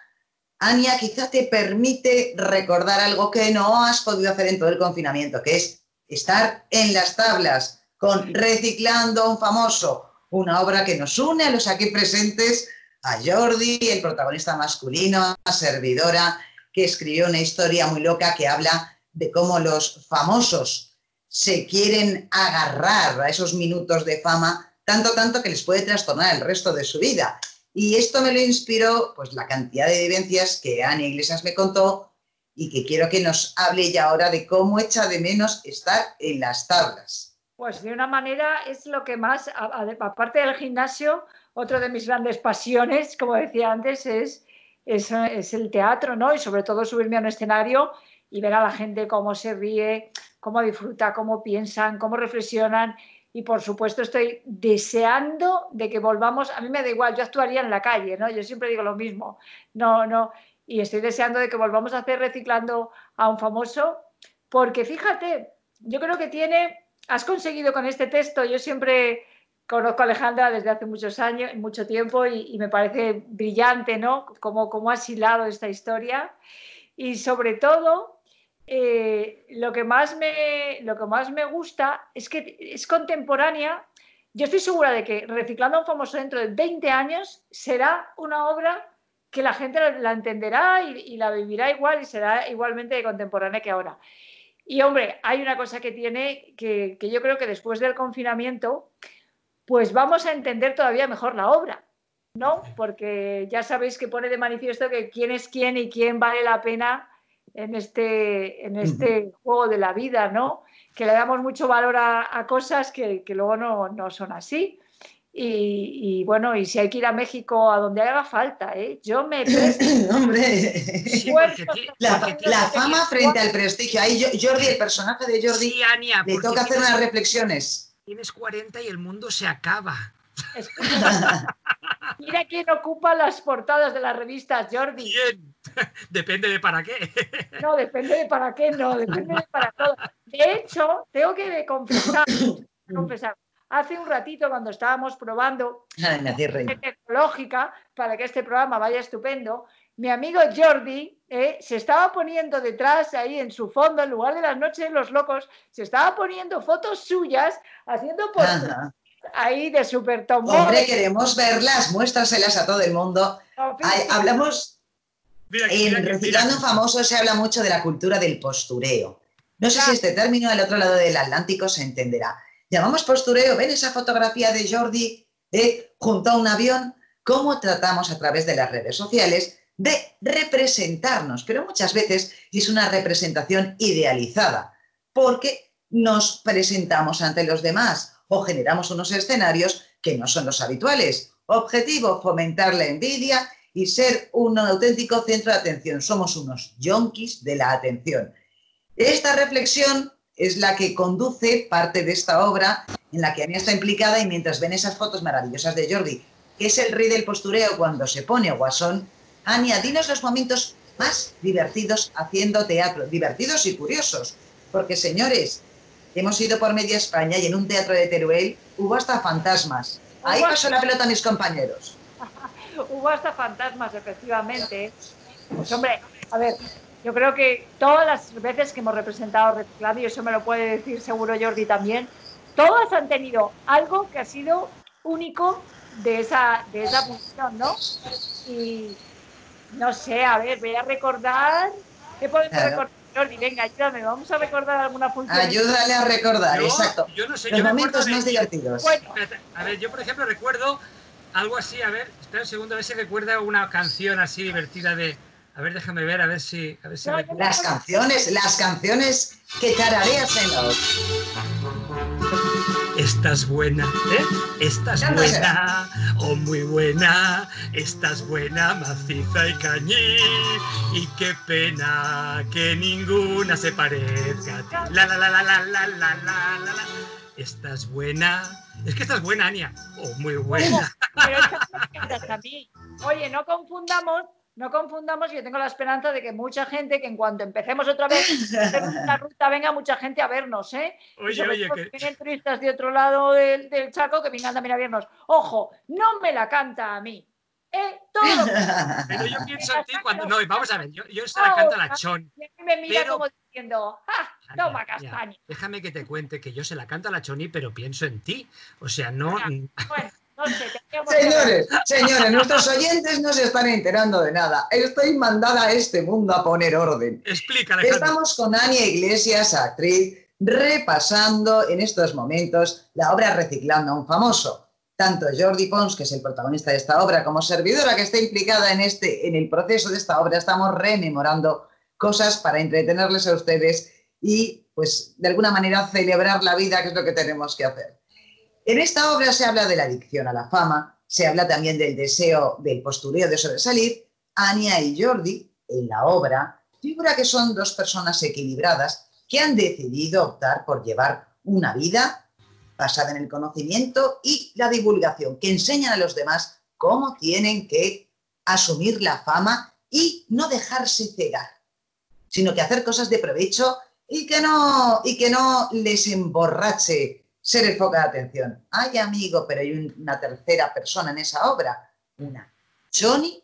Ania, quizá te permite recordar algo que no has podido hacer en todo el confinamiento, que es estar en las tablas con Reciclando a un famoso, una obra que nos une a los aquí presentes, a Jordi, el protagonista masculino, a servidora, que escribió una historia muy loca que habla de cómo los famosos se quieren agarrar a esos minutos de fama, tanto, tanto que les puede trastornar el resto de su vida. Y esto me lo inspiró, pues, la cantidad de vivencias que Ana Iglesias me contó y que quiero que nos hable ya ahora de cómo echa de menos estar en las tablas. Pues de una manera es lo que más, aparte del gimnasio, otro de mis grandes pasiones, como decía antes, es, es, es el teatro, ¿no? Y sobre todo subirme a un escenario y ver a la gente cómo se ríe, cómo disfruta, cómo piensan, cómo reflexionan. Y por supuesto estoy deseando de que volvamos, a mí me da igual, yo actuaría en la calle, ¿no? Yo siempre digo lo mismo, no, no, y estoy deseando de que volvamos a hacer reciclando a un famoso, porque fíjate, yo creo que tiene, has conseguido con este texto, yo siempre conozco a Alejandra desde hace muchos años, mucho tiempo, y, me parece brillante, ¿no? Cómo, cómo has hilado esta historia. Y sobre todo, eh, lo, que más me, lo que más me gusta es que es contemporánea. Yo estoy segura de que Reciclando a un famoso dentro de 20 años será una obra que la gente la, entenderá y, la vivirá igual y será igualmente contemporánea que ahora. Y hombre, hay una cosa que tiene que yo creo que después del confinamiento, pues vamos a entender todavía mejor la obra, ¿no? Porque ya sabéis que pone de manifiesto que quién es quién y quién vale la pena en este, en este juego de la vida, ¿no? Que le damos mucho valor a, a cosas que, que luego no, no, son así. Y, y, bueno, y si hay que ir a México a donde haga falta, ¿eh? Yo me. Hombre, Sí, la, fama frente al prestigio. Ahí Jordi, el personaje de Jordi, Sí, Ania, le toca hacer tienes- unas reflexiones. Tienes 40 y el mundo se acaba. Escucha, Mira quién ocupa las portadas de las revistas, Jordi. Bien. Depende de para qué. No, depende de para qué, no, depende de para todo. De hecho, tengo que confesar, confesar, hace un ratito cuando estábamos probando hacéis reír. tecnológica para que este programa vaya estupendo, mi amigo Jordi eh, se estaba poniendo detrás, ahí en su fondo, en lugar de las noches de los locos, se estaba poniendo fotos suyas, haciendo por Ajá. ahí de super tomboy. Hombre, queremos verlas, muéstraselas a todo el mundo. Ay, hablamos Mira, mira En que- Reciclando mira- Famoso se habla mucho de la cultura del postureo. No sé si Claro. este término al otro lado del Atlántico se entenderá. Llamamos postureo, ven esa fotografía de Jordi eh, junto a un avión, cómo tratamos a través de las redes sociales de representarnos, pero muchas veces es una representación idealizada, porque nos presentamos ante los demás o generamos unos escenarios que no son los habituales. Objetivo, fomentar la envidia y ser un auténtico centro de atención. Somos unos yonkis de la atención. Esta reflexión es la que conduce parte de esta obra en la que Ania está implicada y mientras ven esas fotos maravillosas de Jordi, que es el rey del postureo cuando se pone guasón, Ania, dinos los momentos más divertidos haciendo teatro, divertidos y curiosos, porque señores, hemos ido por media España y en un teatro de Teruel hubo hasta fantasmas. Ahí pasó la pelota a mis compañeros. Hubo hasta fantasmas, efectivamente. Pues hombre, a ver, yo creo que todas las veces que hemos representado reciclado, y eso me lo puede decir seguro Jordi también, todas han tenido algo que ha sido único de esa, de esa función, ¿no? Y no sé, a ver, voy a recordar. ¿Qué podemos Claro. recordar, Jordi? Venga, ayúdame, vamos a recordar alguna función. Ayúdale a recordar, Yo- exacto. Yo no sé, Los yo momentos de- más divertidos. Bueno, A ver, yo por ejemplo recuerdo algo así, a ver, espera un segundo, a ver si recuerda una canción así divertida de. A ver, déjame ver, a ver si. A ver si me- Las canciones, las canciones que tarareas en la Estás buena, ¿eh? Estás buena, oh muy buena, estás buena, maciza y cañí. Y qué pena que ninguna se parezca a ti. La la la la la la la la la la. Estás buena. Es que estás buena, Ania. Oh, muy buena. Pero es que no me encantas a mí. Oye, no confundamos, no confundamos, yo tengo la esperanza de que mucha gente, que en cuanto empecemos otra vez la ruta, venga mucha gente a vernos, ¿eh? Oye, oye, que. vienen turistas de otro lado del, del Chaco que vengan también a vernos. Ojo, no me la canta a mí. ¿eh? Todo Pero yo pienso en ti cuando. No, vamos a ver, yo, yo se la canto a la Chon. y a mí me mira Pero- como diciendo, ¡ah! Toma. Déjame que te cuente que yo se la canto a la Choni, pero pienso en ti. O sea, no. Bueno, no sé, tendríamos que- Señores, señores, nuestros oyentes no se están enterando de nada. Estoy mandada a este mundo a poner orden. Explica, Alejandro. Estamos con Ania Iglesias, actriz, repasando en estos momentos la obra Reciclando a un famoso. Tanto Jordi Pons, que es el protagonista de esta obra, como servidora que está implicada en, este, en el proceso de esta obra, estamos rememorando cosas para entretenerles a ustedes y, pues, de alguna manera celebrar la vida, que es lo que tenemos que hacer. En esta obra se habla de la adicción a la fama, se habla también del deseo, del postureo de sobresalir. Ania y Jordi, en la obra, figura que son dos personas equilibradas que han decidido optar por llevar una vida basada en el conocimiento y la divulgación, que enseñan a los demás cómo tienen que asumir la fama y no dejarse cegar, sino que hacer cosas de provecho y que no, y que no les emborrache ser el foco de atención. Ay, amigo, pero hay un- una tercera persona en esa obra, una Choni,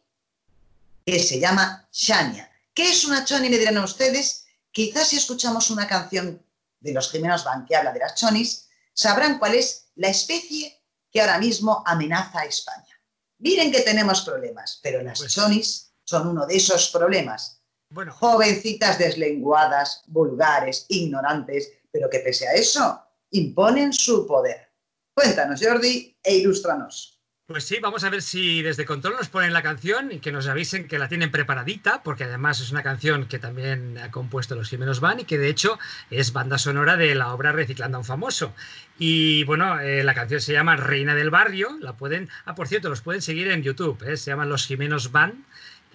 que se llama Shania. ¿Qué es una Choni? Le dirán a ustedes. Quizás si escuchamos una canción de los Jimenos Van que habla de las chonis, sabrán cuál es la especie que ahora mismo amenaza a España. Miren que tenemos problemas, pero las Pues- chonis son uno de esos problemas. Bueno, Jovencitas deslenguadas, vulgares, ignorantes, pero que pese a eso imponen su poder. Cuéntanos, Jordi, e ilústranos. pues sí, vamos a ver si desde Control nos ponen la canción y que nos avisen que la tienen preparadita, porque además es una canción que también ha compuesto los Jimenos Van y que de hecho es banda sonora de la obra Reciclando a un famoso. Y bueno, eh, la canción se llama Reina del Barrio, la pueden, ah, por cierto, los pueden seguir en YouTube, ¿eh? se llaman Los Jimenos Van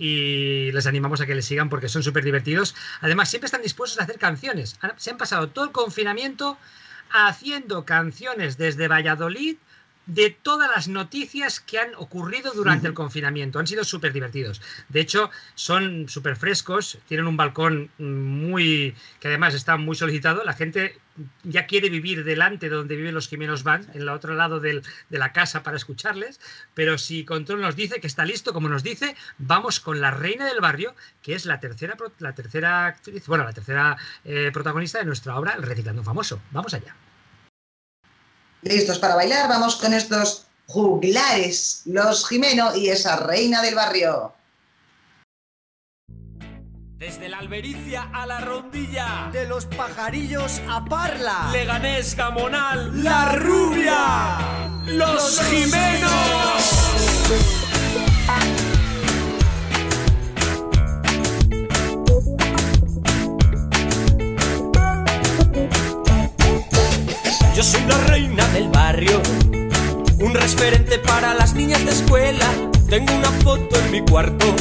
y les animamos a que les sigan porque son súper divertidos. Además, siempre están dispuestos a hacer canciones. Se han pasado todo el confinamiento haciendo canciones desde Valladolid de todas las noticias que han ocurrido durante el confinamiento. Han sido súper divertidos. De hecho, son súper frescos, tienen un balcón muy que además está muy solicitado. La gente ya quiere vivir delante de donde viven los Jimenos van, en el otro lado del- de la casa para escucharles. Pero si Control nos dice que está listo, como nos dice, vamos con la reina del barrio, que es la tercera, la tercera actriz, bueno, la tercera eh, protagonista de nuestra obra, El Reciclando Famoso. Vamos allá. Listos para bailar, vamos con estos juglares, los Jimeno y esa reina del barrio. Desde la albericia a la rondilla, De los pajarillos a Parla. Leganés, Gamonal, La Rubia, Los Jimenos. Yo soy la reina barrio, un referente para las niñas de escuela. Tengo una foto en mi cuarto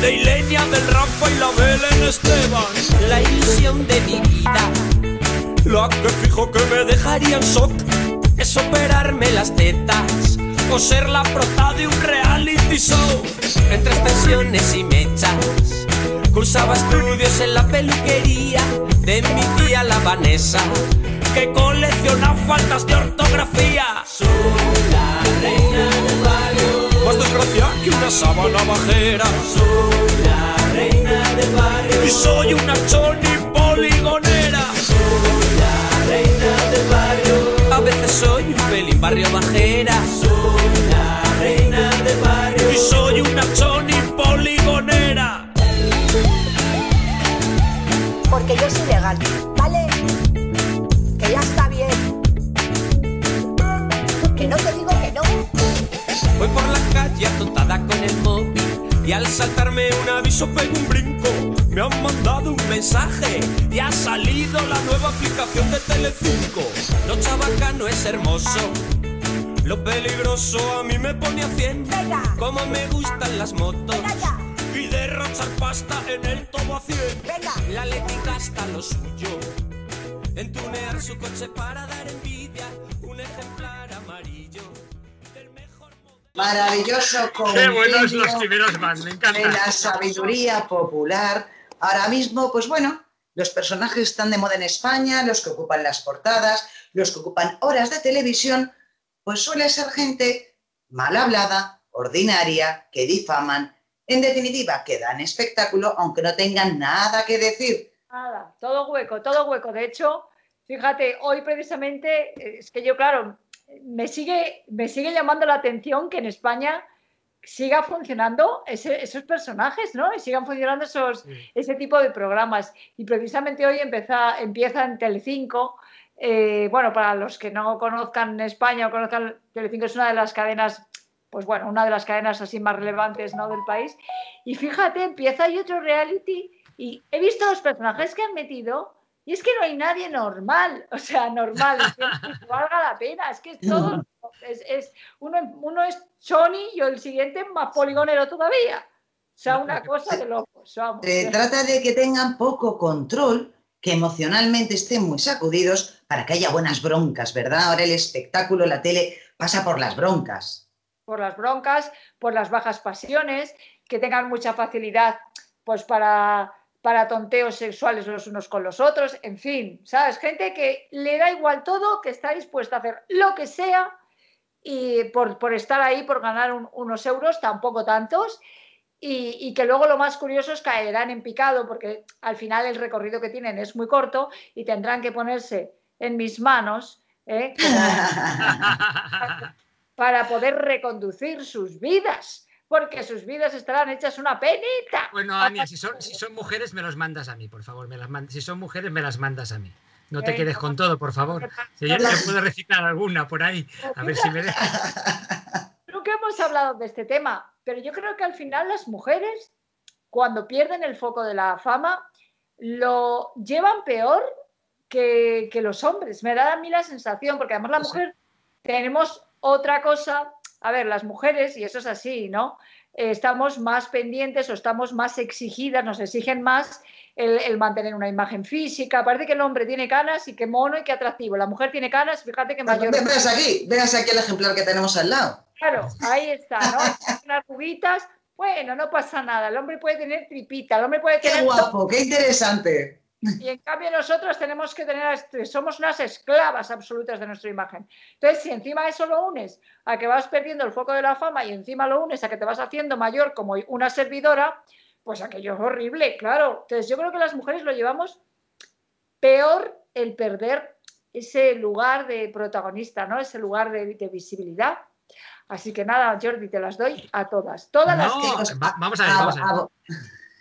de Ilenia, del Rafa y la Belén Esteban. La ilusión de mi vida, lo que fijo que me dejaría en shock es operarme las tetas o ser la prota de un reality show. Entre extensiones y mechas, cursaba estudios en la peluquería de mi tía la Vanessa, que colecciona faltas de ortografía. Soy la reina del barrio, más desgracia que una sábana bajera. Soy la reina del barrio, y soy una choni poligonera. Soy la reina del barrio, a veces soy un pelín barrio bajera. Soy la reina del barrio, y soy una choni poligonera. Porque yo soy legal, ¿vale? Voy por la calle atotada con el móvil y al saltarme un aviso pego un brinco. Me han mandado un mensaje y ha salido la nueva aplicación de Telecinco. Lo chabacano es hermoso, lo peligroso a mí me pone a 100. Venga. Como me gustan las motos y derrochar pasta en el tobo a 100. Venga. La Leti gasta lo suyo en tunear su coche para dar envidia. Un ejemplar Maravilloso Qué buenos los van, me encanta. de la sabiduría popular. Ahora mismo, pues bueno, los personajes están de moda en España, los que ocupan las portadas, los que ocupan horas de televisión, pues suele ser gente mal hablada, ordinaria, que difaman, en definitiva, que dan espectáculo aunque no tengan nada que decir. Nada, todo hueco, todo hueco. De hecho, fíjate, hoy precisamente, es que yo, claro, me sigue, me sigue llamando la atención que en España siga funcionando ese- esos personajes, ¿no? Y sigan funcionando esos, Sí. ese tipo de programas. Y precisamente hoy empieza, empieza en Telecinco. eh, bueno, para los que no conozcan España o conozcan Telecinco, es una de las cadenas, pues bueno, una de las cadenas así más relevantes ¿no? del país. Y fíjate, empieza ahí otro reality y he visto los personajes que han metido y es que no hay nadie normal, o sea, normal, que, que valga la pena, es que es todo, es, es- uno, uno es Sony y el siguiente más poligonero todavía. O sea, una cosa de locos, vamos. Se trata de que tengan poco control, que emocionalmente estén muy sacudidos para que haya buenas broncas, ¿verdad? Ahora el espectáculo, la tele, pasa por las broncas. por las broncas, por las bajas pasiones, que tengan mucha facilidad pues para, para tonteos sexuales los unos con los otros, en fin, ¿sabes? Gente que le da igual todo, que está dispuesta a hacer lo que sea y por, por estar ahí, por ganar un- unos euros, tampoco tantos, y, y que luego lo más curioso es caerán en picado, porque al final el recorrido que tienen es muy corto y tendrán que ponerse en mis manos, ¿eh? Para poder reconducir sus vidas, porque sus vidas estarán hechas una penita. Bueno, Ania, si son, si son mujeres, me los mandas a mí, por favor. Me las man- Si son mujeres, me las mandas a mí. No te quedes con todo, por favor. Si yo te puedo recitar alguna por ahí, a ver si me dejas. Nunca hemos hablado de este tema, pero yo creo que al final las mujeres, cuando pierden el foco de la fama, lo llevan peor que, que los hombres. Me da a mí la sensación, porque además la mujer tenemos otra cosa. A ver, las mujeres, y eso es así, ¿no? eh, estamos más pendientes o estamos más exigidas, nos exigen más el, el mantener una imagen física. Parece que el hombre tiene canas y qué mono y qué atractivo. La mujer tiene canas, fíjate que mayor. Veas aquí, veas aquí el ejemplar que tenemos al lado. Claro, ahí está, ¿no? Unas rubitas, bueno, no pasa nada. El hombre puede tener tripita, el hombre puede Qué tener. guapo, qué interesante. Y en cambio nosotros tenemos que tener, somos unas esclavas absolutas de nuestra imagen. Entonces, si encima eso lo unes a que vas perdiendo el foco de la fama y encima lo unes a que te vas haciendo mayor como una servidora, pues aquello es horrible, claro. Entonces, yo creo que las mujeres lo llevamos peor el perder ese lugar de protagonista, ¿no? Ese lugar de, de visibilidad. Así que nada, Jordi, te las doy a todas. Todas las que... va- vamos a ver, Ah, vamos a ver.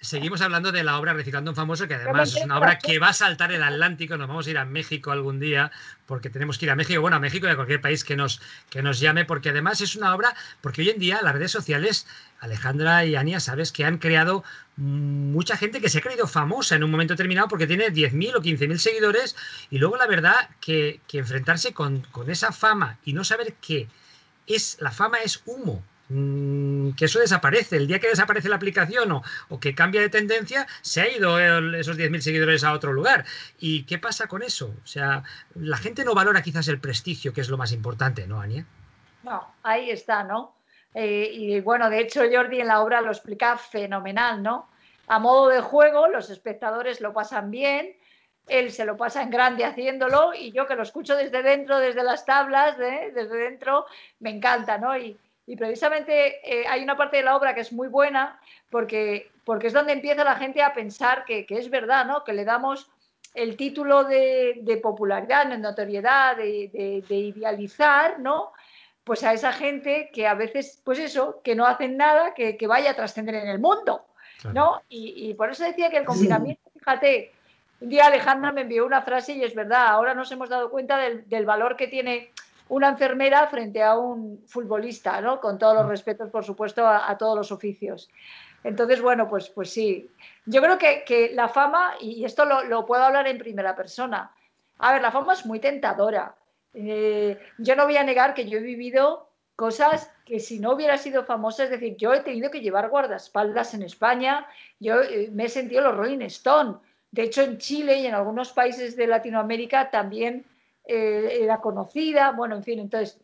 Seguimos hablando de la obra Reciclando un Famoso, que además es una obra que va a saltar el Atlántico. Nos vamos a ir a México algún día, porque tenemos que ir a México, bueno, a México y a cualquier país que nos, que nos llame, porque además es una obra, porque hoy en día las redes sociales, Alejandra y Ania, sabes que han creado mucha gente que se ha creído famosa en un momento determinado porque tiene 10.000 o 15.000 seguidores y luego la verdad que, que enfrentarse con, con esa fama y no saber que es, la fama es humo. Mm, Que eso desaparece. El día que desaparece la aplicación o, o que cambia de tendencia, se ha ido el- esos 10.000 seguidores a otro lugar. ¿Y qué pasa con eso? O sea, la gente no valora quizás el prestigio, que es lo más importante, ¿no, Ania? No, ahí está, ¿no? Eh, y bueno, de hecho Jordi en la obra lo explica fenomenal, ¿no? A modo de juego, los espectadores lo pasan bien, él se lo pasa en grande haciéndolo y yo que lo escucho desde dentro, desde las tablas, ¿eh? desde dentro, me encanta, ¿no? Y, y precisamente eh, hay una parte de la obra que es muy buena porque, porque es donde empieza la gente a pensar que, que es verdad, ¿no? Que le damos el título de, de popularidad, de notoriedad, de, de- de idealizar, ¿no? Pues a esa gente que a veces, pues eso, que no hacen nada, que, que vaya a trascender en el mundo, ¿no? Y, y por eso decía que el confinamiento, fíjate, un día Alejandra me envió una frase y es verdad, ahora nos hemos dado cuenta del, del valor que tiene una enfermera frente a un futbolista, ¿no? Con todos los respetos, por supuesto, a, a todos los oficios. Entonces, bueno, pues, pues sí. Yo creo que, que la fama, y esto lo, lo puedo hablar en primera persona, a ver, la fama es muy tentadora. Eh, yo no voy a negar que yo he vivido cosas que si no hubiera sido famosa, es decir, yo he tenido que llevar guardaespaldas en España, yo eh, me he sentido los Rolling Stone. De hecho, en Chile y en algunos países de Latinoamérica también eh, era conocida. Bueno, en fin, entonces,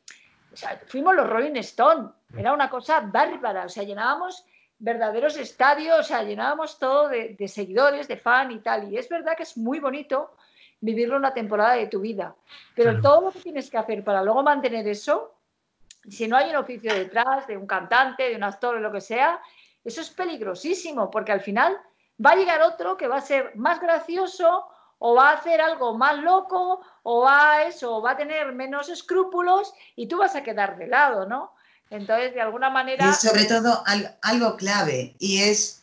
o sea, fuimos los Rolling Stone. Era una cosa bárbara. O sea, llenábamos verdaderos estadios, o sea, llenábamos todo de, de seguidores, de fan y tal. Y es verdad que es muy bonito vivirlo una temporada de tu vida. Pero Claro. todo lo que tienes que hacer para luego mantener eso, si no hay un oficio detrás, de un cantante, de un actor o lo que sea, eso es peligrosísimo, porque al final va a llegar otro que va a ser más gracioso o va a hacer algo más loco o va a eso, o va a tener menos escrúpulos y tú vas a quedar de lado, ¿no? Entonces, de alguna manera... Y sobre todo al- algo clave y es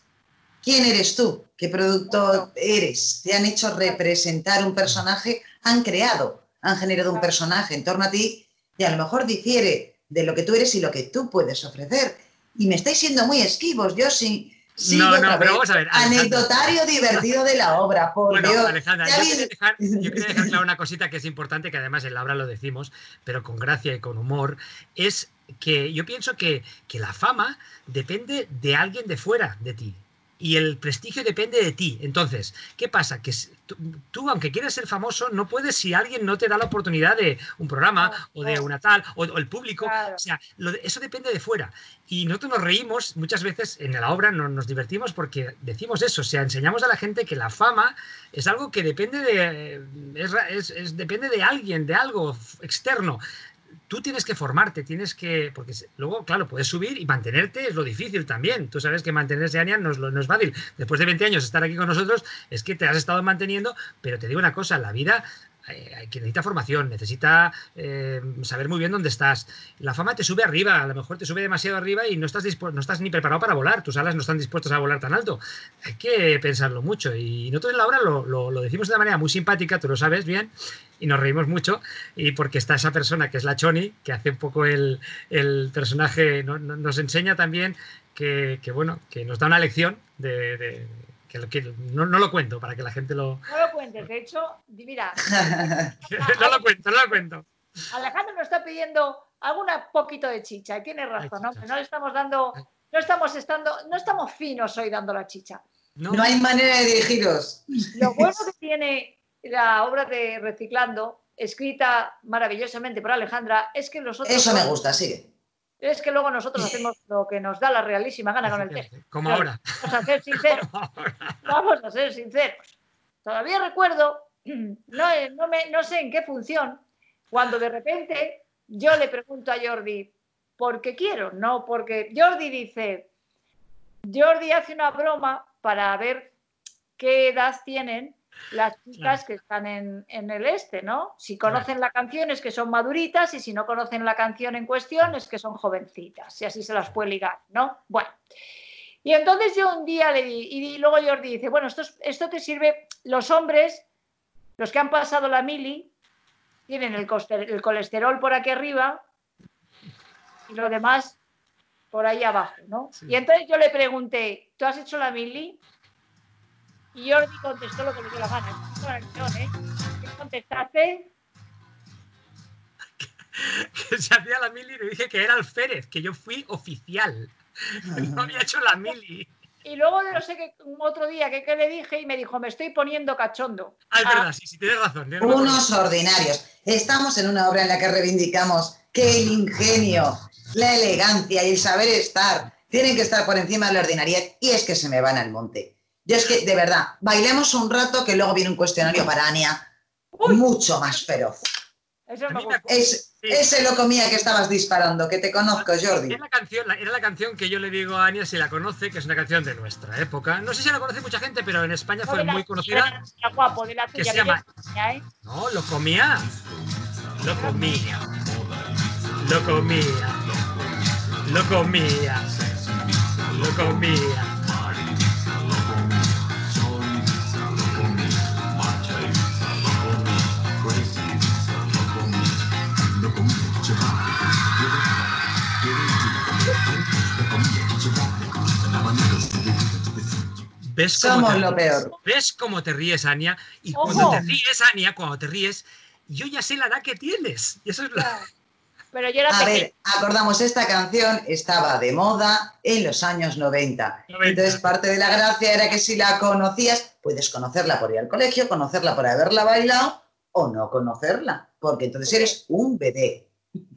quién eres tú, qué producto eres. Te han hecho representar un personaje, han creado, han generado un personaje en torno a ti y a lo mejor difiere de lo que tú eres y lo que tú puedes ofrecer. Y me estáis siendo muy esquivos, yo sí. No, no, pero vamos a ver, Alejandra. Anecdotario divertido de la obra, por Bueno, Dios. Alejandra, Ya yo vi- quería, dejar, yo quería dejar claro una cosita que es importante, que además en la obra lo decimos, pero con gracia y con humor, es que yo pienso que, que la fama depende de alguien de fuera de ti. Y el prestigio depende de ti. Entonces, ¿qué pasa? Que tú, aunque quieras ser famoso, no puedes si alguien no te da la oportunidad de un programa Claro, o de claro. una tal, o, o el público. Claro. O sea, lo de- eso depende de fuera. Y nosotros nos reímos muchas veces en la obra, no- nos divertimos porque decimos eso, o sea, enseñamos a la gente que la fama es algo que depende de, es ra- es- es- depende de alguien, de algo externo. Tú tienes que formarte, tienes que, porque luego, claro, puedes subir y mantenerte es lo difícil también. Tú sabes que mantenerse, Ania, no es, no es fácil. Después de 20 años estar aquí con nosotros, es que te has estado manteniendo, pero te digo una cosa, la vida que necesita formación, necesita eh, saber muy bien dónde estás. La fama te sube arriba, a lo mejor te sube demasiado arriba y no estás, no estás ni preparado para volar, tus alas no están dispuestas a volar tan alto. Hay que pensarlo mucho y nosotros en la obra lo, decimos de una manera muy simpática, tú lo sabes bien, y nos reímos mucho, y porque está esa persona que es la Choni, que hace un poco el, personaje, no- no- nos enseña también que, bueno, que nos da una lección de- que, lo- que no, no lo cuento para que la gente lo... No lo cuentes, de hecho, mira, no lo cuento, no lo cuento. Alejandro nos está pidiendo alguna poquito de chicha y tiene razón, ¿no? Que no le estamos dando no estamos estando, no estamos finos hoy dando la chicha. No, No hay manera de dirigiros. Lo bueno que tiene la obra de Reciclando, escrita maravillosamente por Alejandra, es que nosotros Eso me gusta, sigue. Es que luego nosotros hacemos lo que nos da la realísima gana con el texto. como ahora. Vamos a ser sinceros. Vamos a ser sinceros. Todavía recuerdo, no, eh, no, me- no sé en qué función, cuando de repente yo le pregunto a Jordi, porque quiero, no porque Jordi dice, Jordi hace una broma para ver qué edad tienen las chicas que están en, en el este, ¿no? Si conocen la canción es que son maduritas y si no conocen la canción en cuestión es que son jovencitas y así se las puede ligar, ¿no? Bueno. Y entonces yo un día le di, y luego Jordi dice, bueno, esto, es- esto te sirve, los hombres, los que han pasado la mili, tienen el, colesterol por aquí arriba y lo demás por ahí abajo, ¿no? Sí. Y entonces yo le pregunté, ¿tú has hecho la mili? Y Jordi contestó lo que le dio la gana. Lección, ¿eh? ¿Qué contestaste? que se hacía la mili y le dije que era alférez, que yo fui oficial. No había hecho la mili. Y luego no sé qué, un otro día que, que le dije y me dijo, me estoy poniendo cachondo. Ah, es Ah, verdad, sí, sí, tienes razón. Unos ordinarios. Estamos en una obra en la que reivindicamos que el ingenio, la elegancia y el saber estar tienen que estar por encima de la ordinariedad y es que se me van al monte. Yo es que, de verdad, bailemos un rato que luego viene un cuestionario para Ania mucho más feroz. Eso me. Es, ese loco mía que estabas disparando, que te conozco, Jordi. Era la, canción, la- era la canción que yo le digo a Ania si la conoce, que es una canción de nuestra época. No sé si la conoce mucha gente, pero en España No, fue muy conocida. la guapo, de la Que tuya. se llama- que ya- ¿eh? No, lo comía. Lo comía. Lo comía. Lo comía. Lo comía. ¿Ves cómo Somos te lo ríes? peor. ¿Ves cómo te ríes, Ania? Y Ojo. cuando te ríes, Ania, cuando te ríes, yo ya sé la edad que tienes. Y eso es la... Pero yo era A pequeña. ver, acordamos, esta canción estaba de moda en los años 90. 90. Entonces, parte de la gracia era que si la conocías, puedes conocerla por ir al colegio, conocerla por haberla bailado o no conocerla, porque entonces eres un bebé.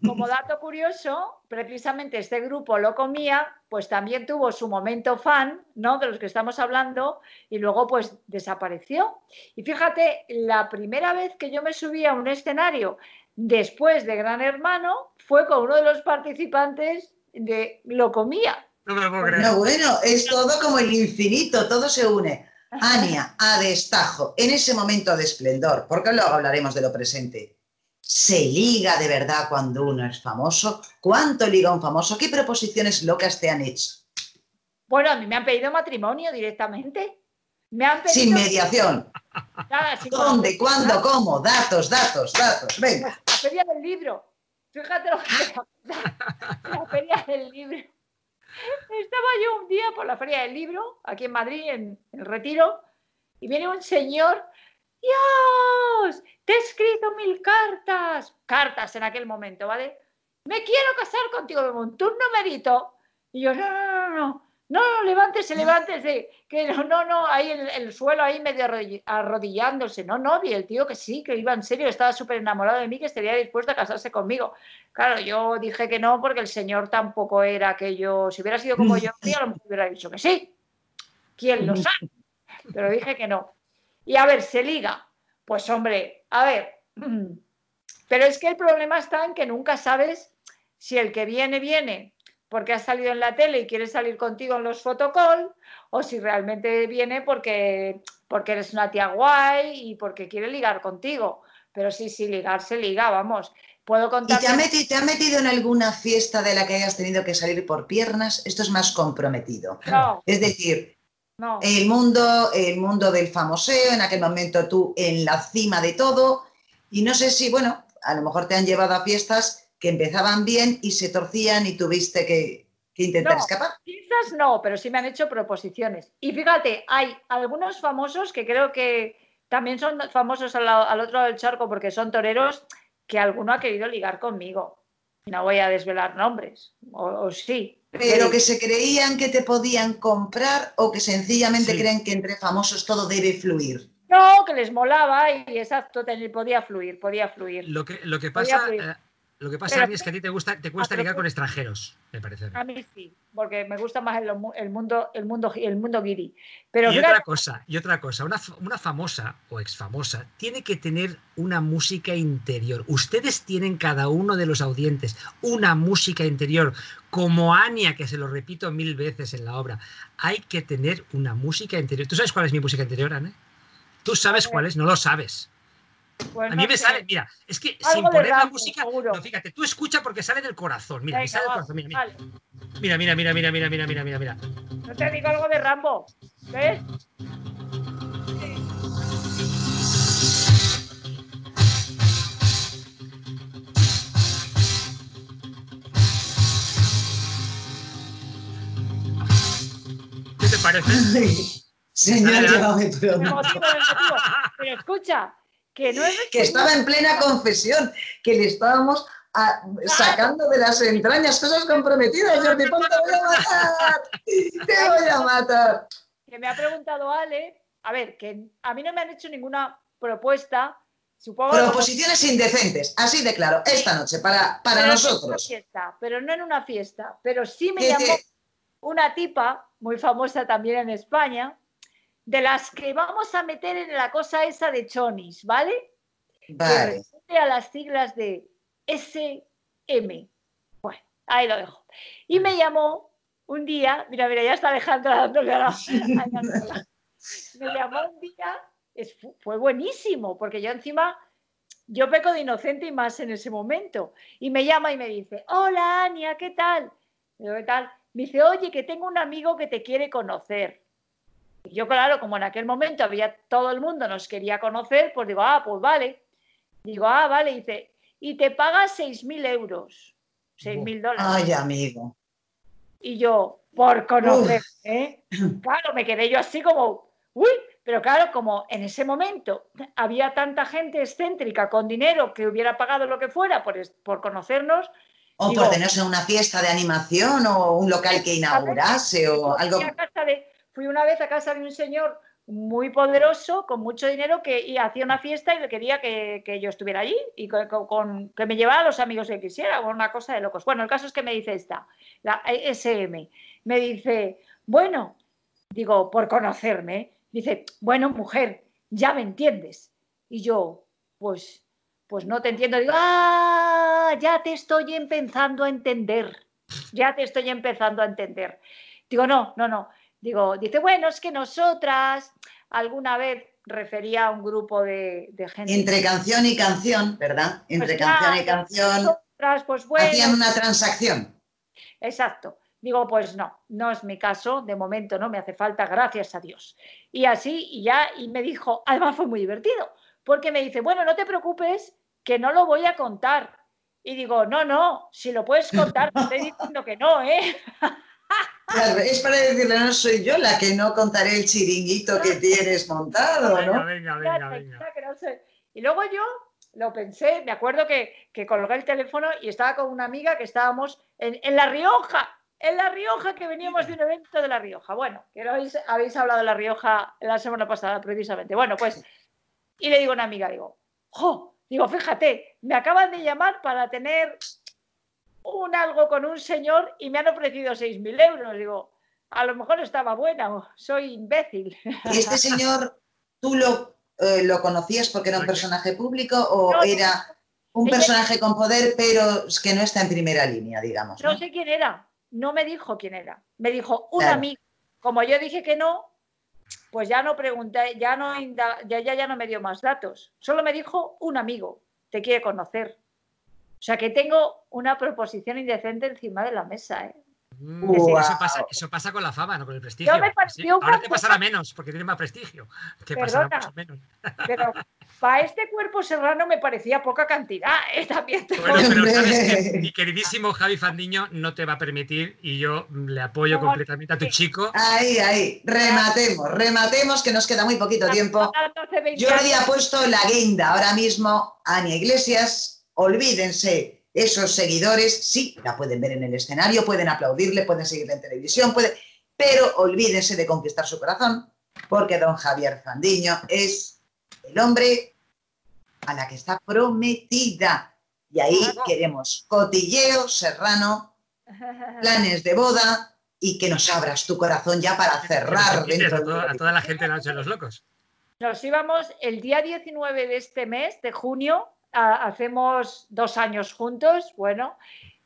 Como dato curioso, precisamente este grupo Lo Comía, pues también tuvo su momento fan, ¿no? De los que estamos hablando, y luego pues desapareció. Y fíjate, la primera vez que yo me subí a un escenario después de Gran Hermano fue con uno de los participantes de Lo Comía. No me lo puedo creer. No, bueno, es todo como el infinito, todo se une. Ania, a destajo, en ese momento de esplendor, porque luego hablaremos de lo presente. ¿Se liga de verdad cuando uno es famoso? ¿Cuánto liga un famoso? ¿Qué proposiciones locas te han hecho? Bueno, a mí me han pedido matrimonio directamente. Me han pedido... Sin mediación. Nada, sin ¿Dónde? ¿Cuándo? ¿Cómo? Datos, datos, datos. Venga. La feria del libro. Fíjate lo que. La feria del libro. Estaba yo un día por la feria del libro, aquí en Madrid, en el retiro, y viene un señor. ¡Dios! Te he escrito mil cartas. Cartas en aquel momento, ¿vale? Me quiero casar contigo, me montó un numerito. Y yo, no, no, no, no. No, no, levántese, levántese. Que no, no, no, ahí el, el suelo ahí medio arrodi- arrodillándose. No, no, y el tío que sí, que iba en serio, estaba súper enamorado de mí, que estaría dispuesto a casarse conmigo. Claro, yo dije que no, porque el señor tampoco era que yo, si hubiera sido como yo, a lo mejor hubiera dicho que sí. ¿Quién lo sabe? Pero dije que no. Y a ver, se liga. Pues hombre, a ver. Pero es que el problema está en que nunca sabes si el que viene, viene porque has salido en la tele y quiere salir contigo en los fotocall, o si realmente viene porque, porque eres una tía guay y porque quiere ligar contigo. Pero sí, sí, ligar se liga, vamos. Puedo ¿Y contar. te ha, metido, te ha metido en alguna fiesta de la que hayas tenido que salir por piernas? Esto es más comprometido. No, Es decir, no. el mundo, el mundo del famoseo, en aquel momento tú en la cima de todo, y no sé si, bueno, a lo mejor te han llevado a fiestas que empezaban bien y se torcían y tuviste que, que intentar No. escapar. Quizás no, pero sí me han hecho proposiciones. Y fíjate, hay algunos famosos que creo que también son famosos al, al otro lado del charco porque son toreros, que alguno ha querido ligar conmigo. No voy a desvelar nombres, o, o sí, Pero que se creían que te podían comprar o que sencillamente Sí. creen que entre famosos todo debe fluir. No, que les molaba y exacto, podía fluir, podía fluir. Lo que, lo que pasa, fluir. eh, lo que pasa Pero- es que a ti te gusta, te cuesta ligar con extranjeros, me parece. a mí. Sí, porque me gusta más el, mu- el mundo, el mundo, el mundo guiri. Pero y otra cosa, y otra cosa, una, una famosa o exfamosa tiene que tener una música interior. Ustedes tienen cada uno de los audientes una música interior, como Ania, que se lo repito mil veces en la obra. Hay que tener una música interior. ¿Tú sabes cuál es mi música interior, Ana? ¿Tú sabes cuál es? No lo sabes. Pues A no mí me sé. sale, mira, es que Algo sin poner la música, no, fíjate, tú escucha porque sale del corazón, mira, me sale del corazón, mira, mira, vale. mira, mira, mira, mira, mira, mira, mira, mira, mira. No te digo algo de Rambo. ¿Ves? ¿Qué te parece? Dale. llévame Me pronto. motivo, me motivo. Pero escucha, que no es Que estaba en plena confesión, que le estábamos a- sacando de las entrañas cosas comprometidas. Jordi te voy a matar. Te voy a matar. que me ha preguntado Ale, a ver, que a mí no me han hecho ninguna propuesta, supongo que Proposiciones indecentes, así de claro, esta noche, para, para pero no nosotros. fiesta, pero no en una fiesta, pero sí me Que llamó te- una tipa, muy famosa también en España, de las que vamos a meter en la cosa esa de chonis, ¿vale? Que Vale. responde a las siglas de SM. Bueno, ahí lo dejo. Y me llamó un día, mira, mira, ya está Alejandra dándole a la- a la- Me llamó un día, es- fu- fue buenísimo, porque yo encima, yo peco de inocente y más en ese momento. Y me llama y me dice, hola Ania, ¿qué tal? ¿qué tal? Me dice, oye, que tengo un amigo que te quiere conocer. Y yo, claro, como en aquel momento había todo el mundo nos quería conocer, pues digo, ah, pues vale. Digo, ah, vale, dice, y te paga 6.000 euros, 6.000 dólares. Ay, amigo. Y yo, por conocer, ¿eh? Claro, me quedé yo así como, uy, pero claro, como en ese momento había tanta gente excéntrica con dinero que hubiera pagado lo que fuera por, por conocernos, O Digo- por tenerse una fiesta de animación o un local que inaugurase o algo. fui, a casa de- fui una vez a casa de un señor muy poderoso, con mucho dinero, que hacía una fiesta y le quería que, yo estuviera allí y que me llevara a los amigos que quisiera, una cosa de locos. Bueno, el caso es que me dice esta, la SM, me dice, bueno, digo, por conocerme, dice, bueno, mujer, ya me entiendes. Y yo, pues, pues no te entiendo. Digo, ah, ya te estoy empezando a entender. Ya te estoy empezando a entender. Digo, no, no, no. Digo, dice, bueno, es que nosotras alguna vez refería a un grupo de, de gente. Entre canción y canción, ¿verdad? Entre Pues canción y canción nosotras, pues bueno. hacían una transacción. Exacto. Digo, pues no, no es mi caso, de momento no me hace falta, gracias a Dios. Y así, y ya, y me dijo, además fue muy divertido, porque me dice, bueno, no te preocupes, que no lo voy a contar. Y digo, no, no, si lo puedes contar, te estoy diciendo que no, ¿eh? Claro, Es para decirle, no soy yo la que no contaré el chiringuito que tienes montado, Venga, ¿no? venga, venga, venga. sé. Y luego yo lo pensé, me acuerdo que, que colgué el teléfono y estaba con una amiga que estábamos en, en La Rioja, en La Rioja, que veníamos de un evento de La Rioja. Bueno, que no habéis, habéis hablado de La Rioja la semana pasada, precisamente. Bueno, pues, y le digo a una amiga, digo, ¡jo! Digo, fíjate, me acaban de llamar para tener un algo con un señor y me han ofrecido 6.000 euros. Digo, a lo mejor estaba buena, o soy imbécil. ¿Y este señor, tú lo, eh, lo conocías porque era un personaje público o No, era un personaje con poder, pero es que no está en primera línea, digamos? No ¿no? sé quién era, no me dijo quién era. Me dijo un Claro. amigo. Como yo dije que no, pues ya no pregunté, ya no inda- ya, ya, ya no me dio más datos. Solo me dijo un amigo, te quiere conocer. O sea que tengo una proposición indecente encima de la mesa, ¿eh? Mm, eso, pasa, eso pasa con la fama, no con el prestigio. Yo me Sí, pareció un Ahora te pasará menos, porque tiene más prestigio. Te pasará Perdona. mucho menos. Pero para este cuerpo serrano me parecía poca cantidad, ¿eh? También te Bueno, pero sabes que mi queridísimo Javi Fandiño no te va a permitir y yo le apoyo No, completamente a tu chico. Ahí, ahí, rematemos, rematemos, que nos queda muy poquito tiempo. Hace 20 Jordi ha años. puesto la guinda ahora mismo, Ania Iglesias, olvídense esos seguidores, sí, la pueden ver en el escenario, pueden aplaudirle, pueden seguirle en televisión, puede, pero olvídense de conquistar su corazón, porque don Javier Fandiño es el hombre a la que está prometida. Y ahí Claro. queremos cotilleo, serrano, planes de boda y que nos abras tu corazón ya para cerrar dentro a, toda, a toda la gente de la Noche de los Locos. Nos íbamos el día 19 de este mes, de junio, a- hacemos dos años juntos, bueno,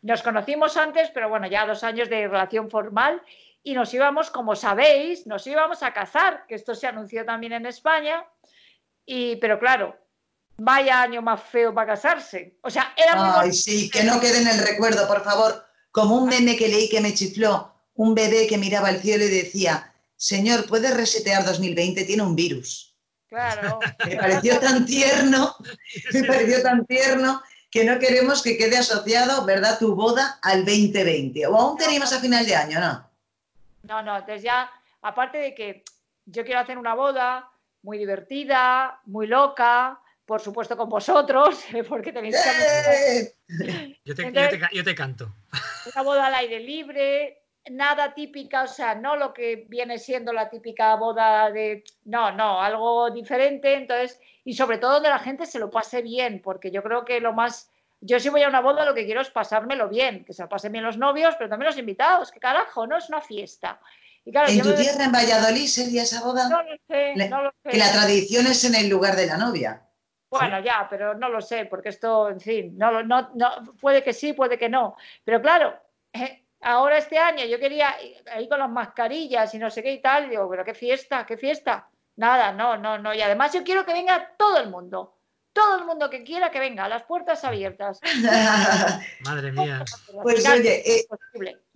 nos conocimos antes, pero bueno, ya dos años de relación formal y nos íbamos, como sabéis, nos íbamos a casar, que esto se anunció también en España, y, pero claro, vaya año más feo para casarse. O sea, era muy Ay, bonito. sí, que no quede en el recuerdo, por favor. Como un meme que leí que me chifló, un bebé que miraba al cielo y decía, Señor, ¿puedes resetear 2020? Tiene un virus. Claro. Me pareció tan tierno, me pareció tan tierno que no queremos que quede asociado, ¿verdad?, tu boda al 2020. O aún tenéis a final de año, ¿no? No, no, entonces ya, aparte de que yo quiero hacer una boda muy divertida, muy loca, por supuesto con vosotros, porque tenéis que ¡Eh! Yo te, yo te yo te canto. una boda al aire libre, nada típica, o sea, no lo que viene siendo la típica boda de, no, no, algo diferente, entonces, y sobre todo donde la gente se lo pase bien, porque yo creo que lo más, yo si voy a una boda lo que quiero es pasármelo bien, que se lo pasen bien los novios, pero también los invitados, que carajo, no es una fiesta. Y claro, ¿En tu me- tierra, en Valladolid, sería esa boda? no lo sé, no lo sé. Que la tradición es en el lugar de la novia. Bueno, ya, pero no lo sé, porque esto, en fin, no, no, no, puede que sí, puede que no. Pero claro, eh, ahora este año yo quería ir ahí con las mascarillas y no sé qué y tal, digo, pero qué fiesta, qué fiesta. Nada, no, no, no. Y además yo quiero que venga todo el mundo. Todo el mundo que quiera que venga, las puertas abiertas. Madre mía. Pues, oye, eh.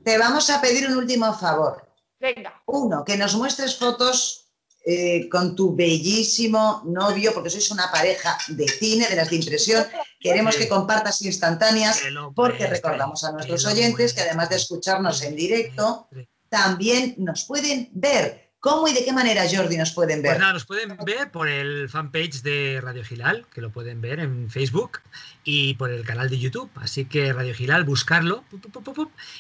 Te vamos a pedir un último favor. Venga, Uno, que nos muestres fotos eh, con tu bellísimo novio, porque sois una pareja de cine, de las de impresión. Queremos que compartas instantáneas, porque recordamos a nuestros oyentes que además de escucharnos en directo, también nos pueden ver. ¿Cómo y de qué manera, Jordi, nos pueden Pues ver? nada, nos pueden ver por el fanpage de Radio Gilal, que lo pueden ver en Facebook, y por el canal de YouTube. Así que Radio Gilal, buscarlo.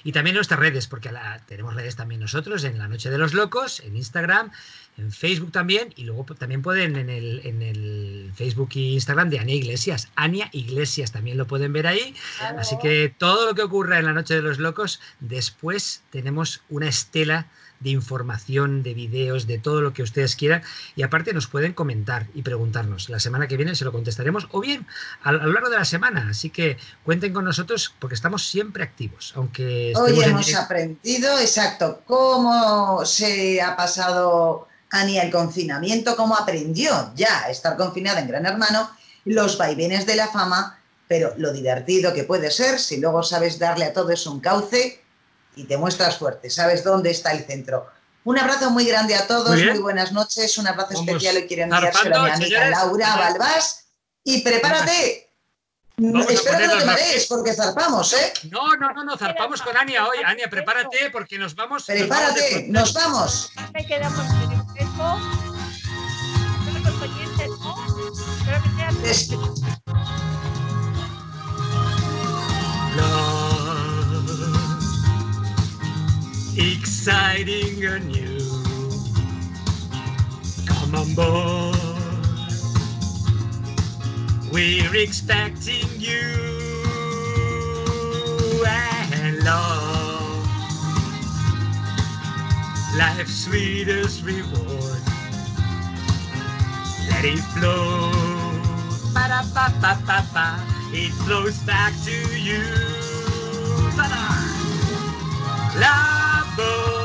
Y también nuestras redes, porque la- tenemos redes también nosotros, en La Noche de los Locos, en Instagram, en Facebook también, y luego también pueden en el, en el Facebook e Instagram de Ania Iglesias. Ania Iglesias también lo pueden ver ahí. Así que todo lo que ocurra en la Noche de los Locos, después tenemos una estela de información, de vídeos, de todo lo que ustedes quieran. Y aparte nos pueden comentar y preguntarnos. La semana que viene se lo contestaremos o bien a, a lo largo de la semana. Así que cuenten con nosotros porque estamos siempre activos. Aunque Hoy hemos aprendido, exacto, cómo se ha pasado Ania el confinamiento, cómo aprendió ya a estar confinada en Gran Hermano, los vaivenes de la fama, pero lo divertido que puede ser si luego sabes darle a todo eso un cauce y te muestras fuerte, sabes dónde está el centro. Un abrazo muy grande a todos, Muy buenas noches, un abrazo Vamos especial hoy quiero enviárselo a mi amiga señores. Laura Balbás y prepárate. Vamos Espero que no te marees porque zarpamos, ¿eh? No, no, no, no, zarpamos con Ania hoy. Ania, prepárate porque nos vamos. Prepárate, nos vamos. me quedamos en el tiempo. Espero que exciting anew. Come on board, we're expecting you. Hello, life's sweetest reward. Let it flow, ba ba ba ba ba. It flows back to you. Ba-da. La the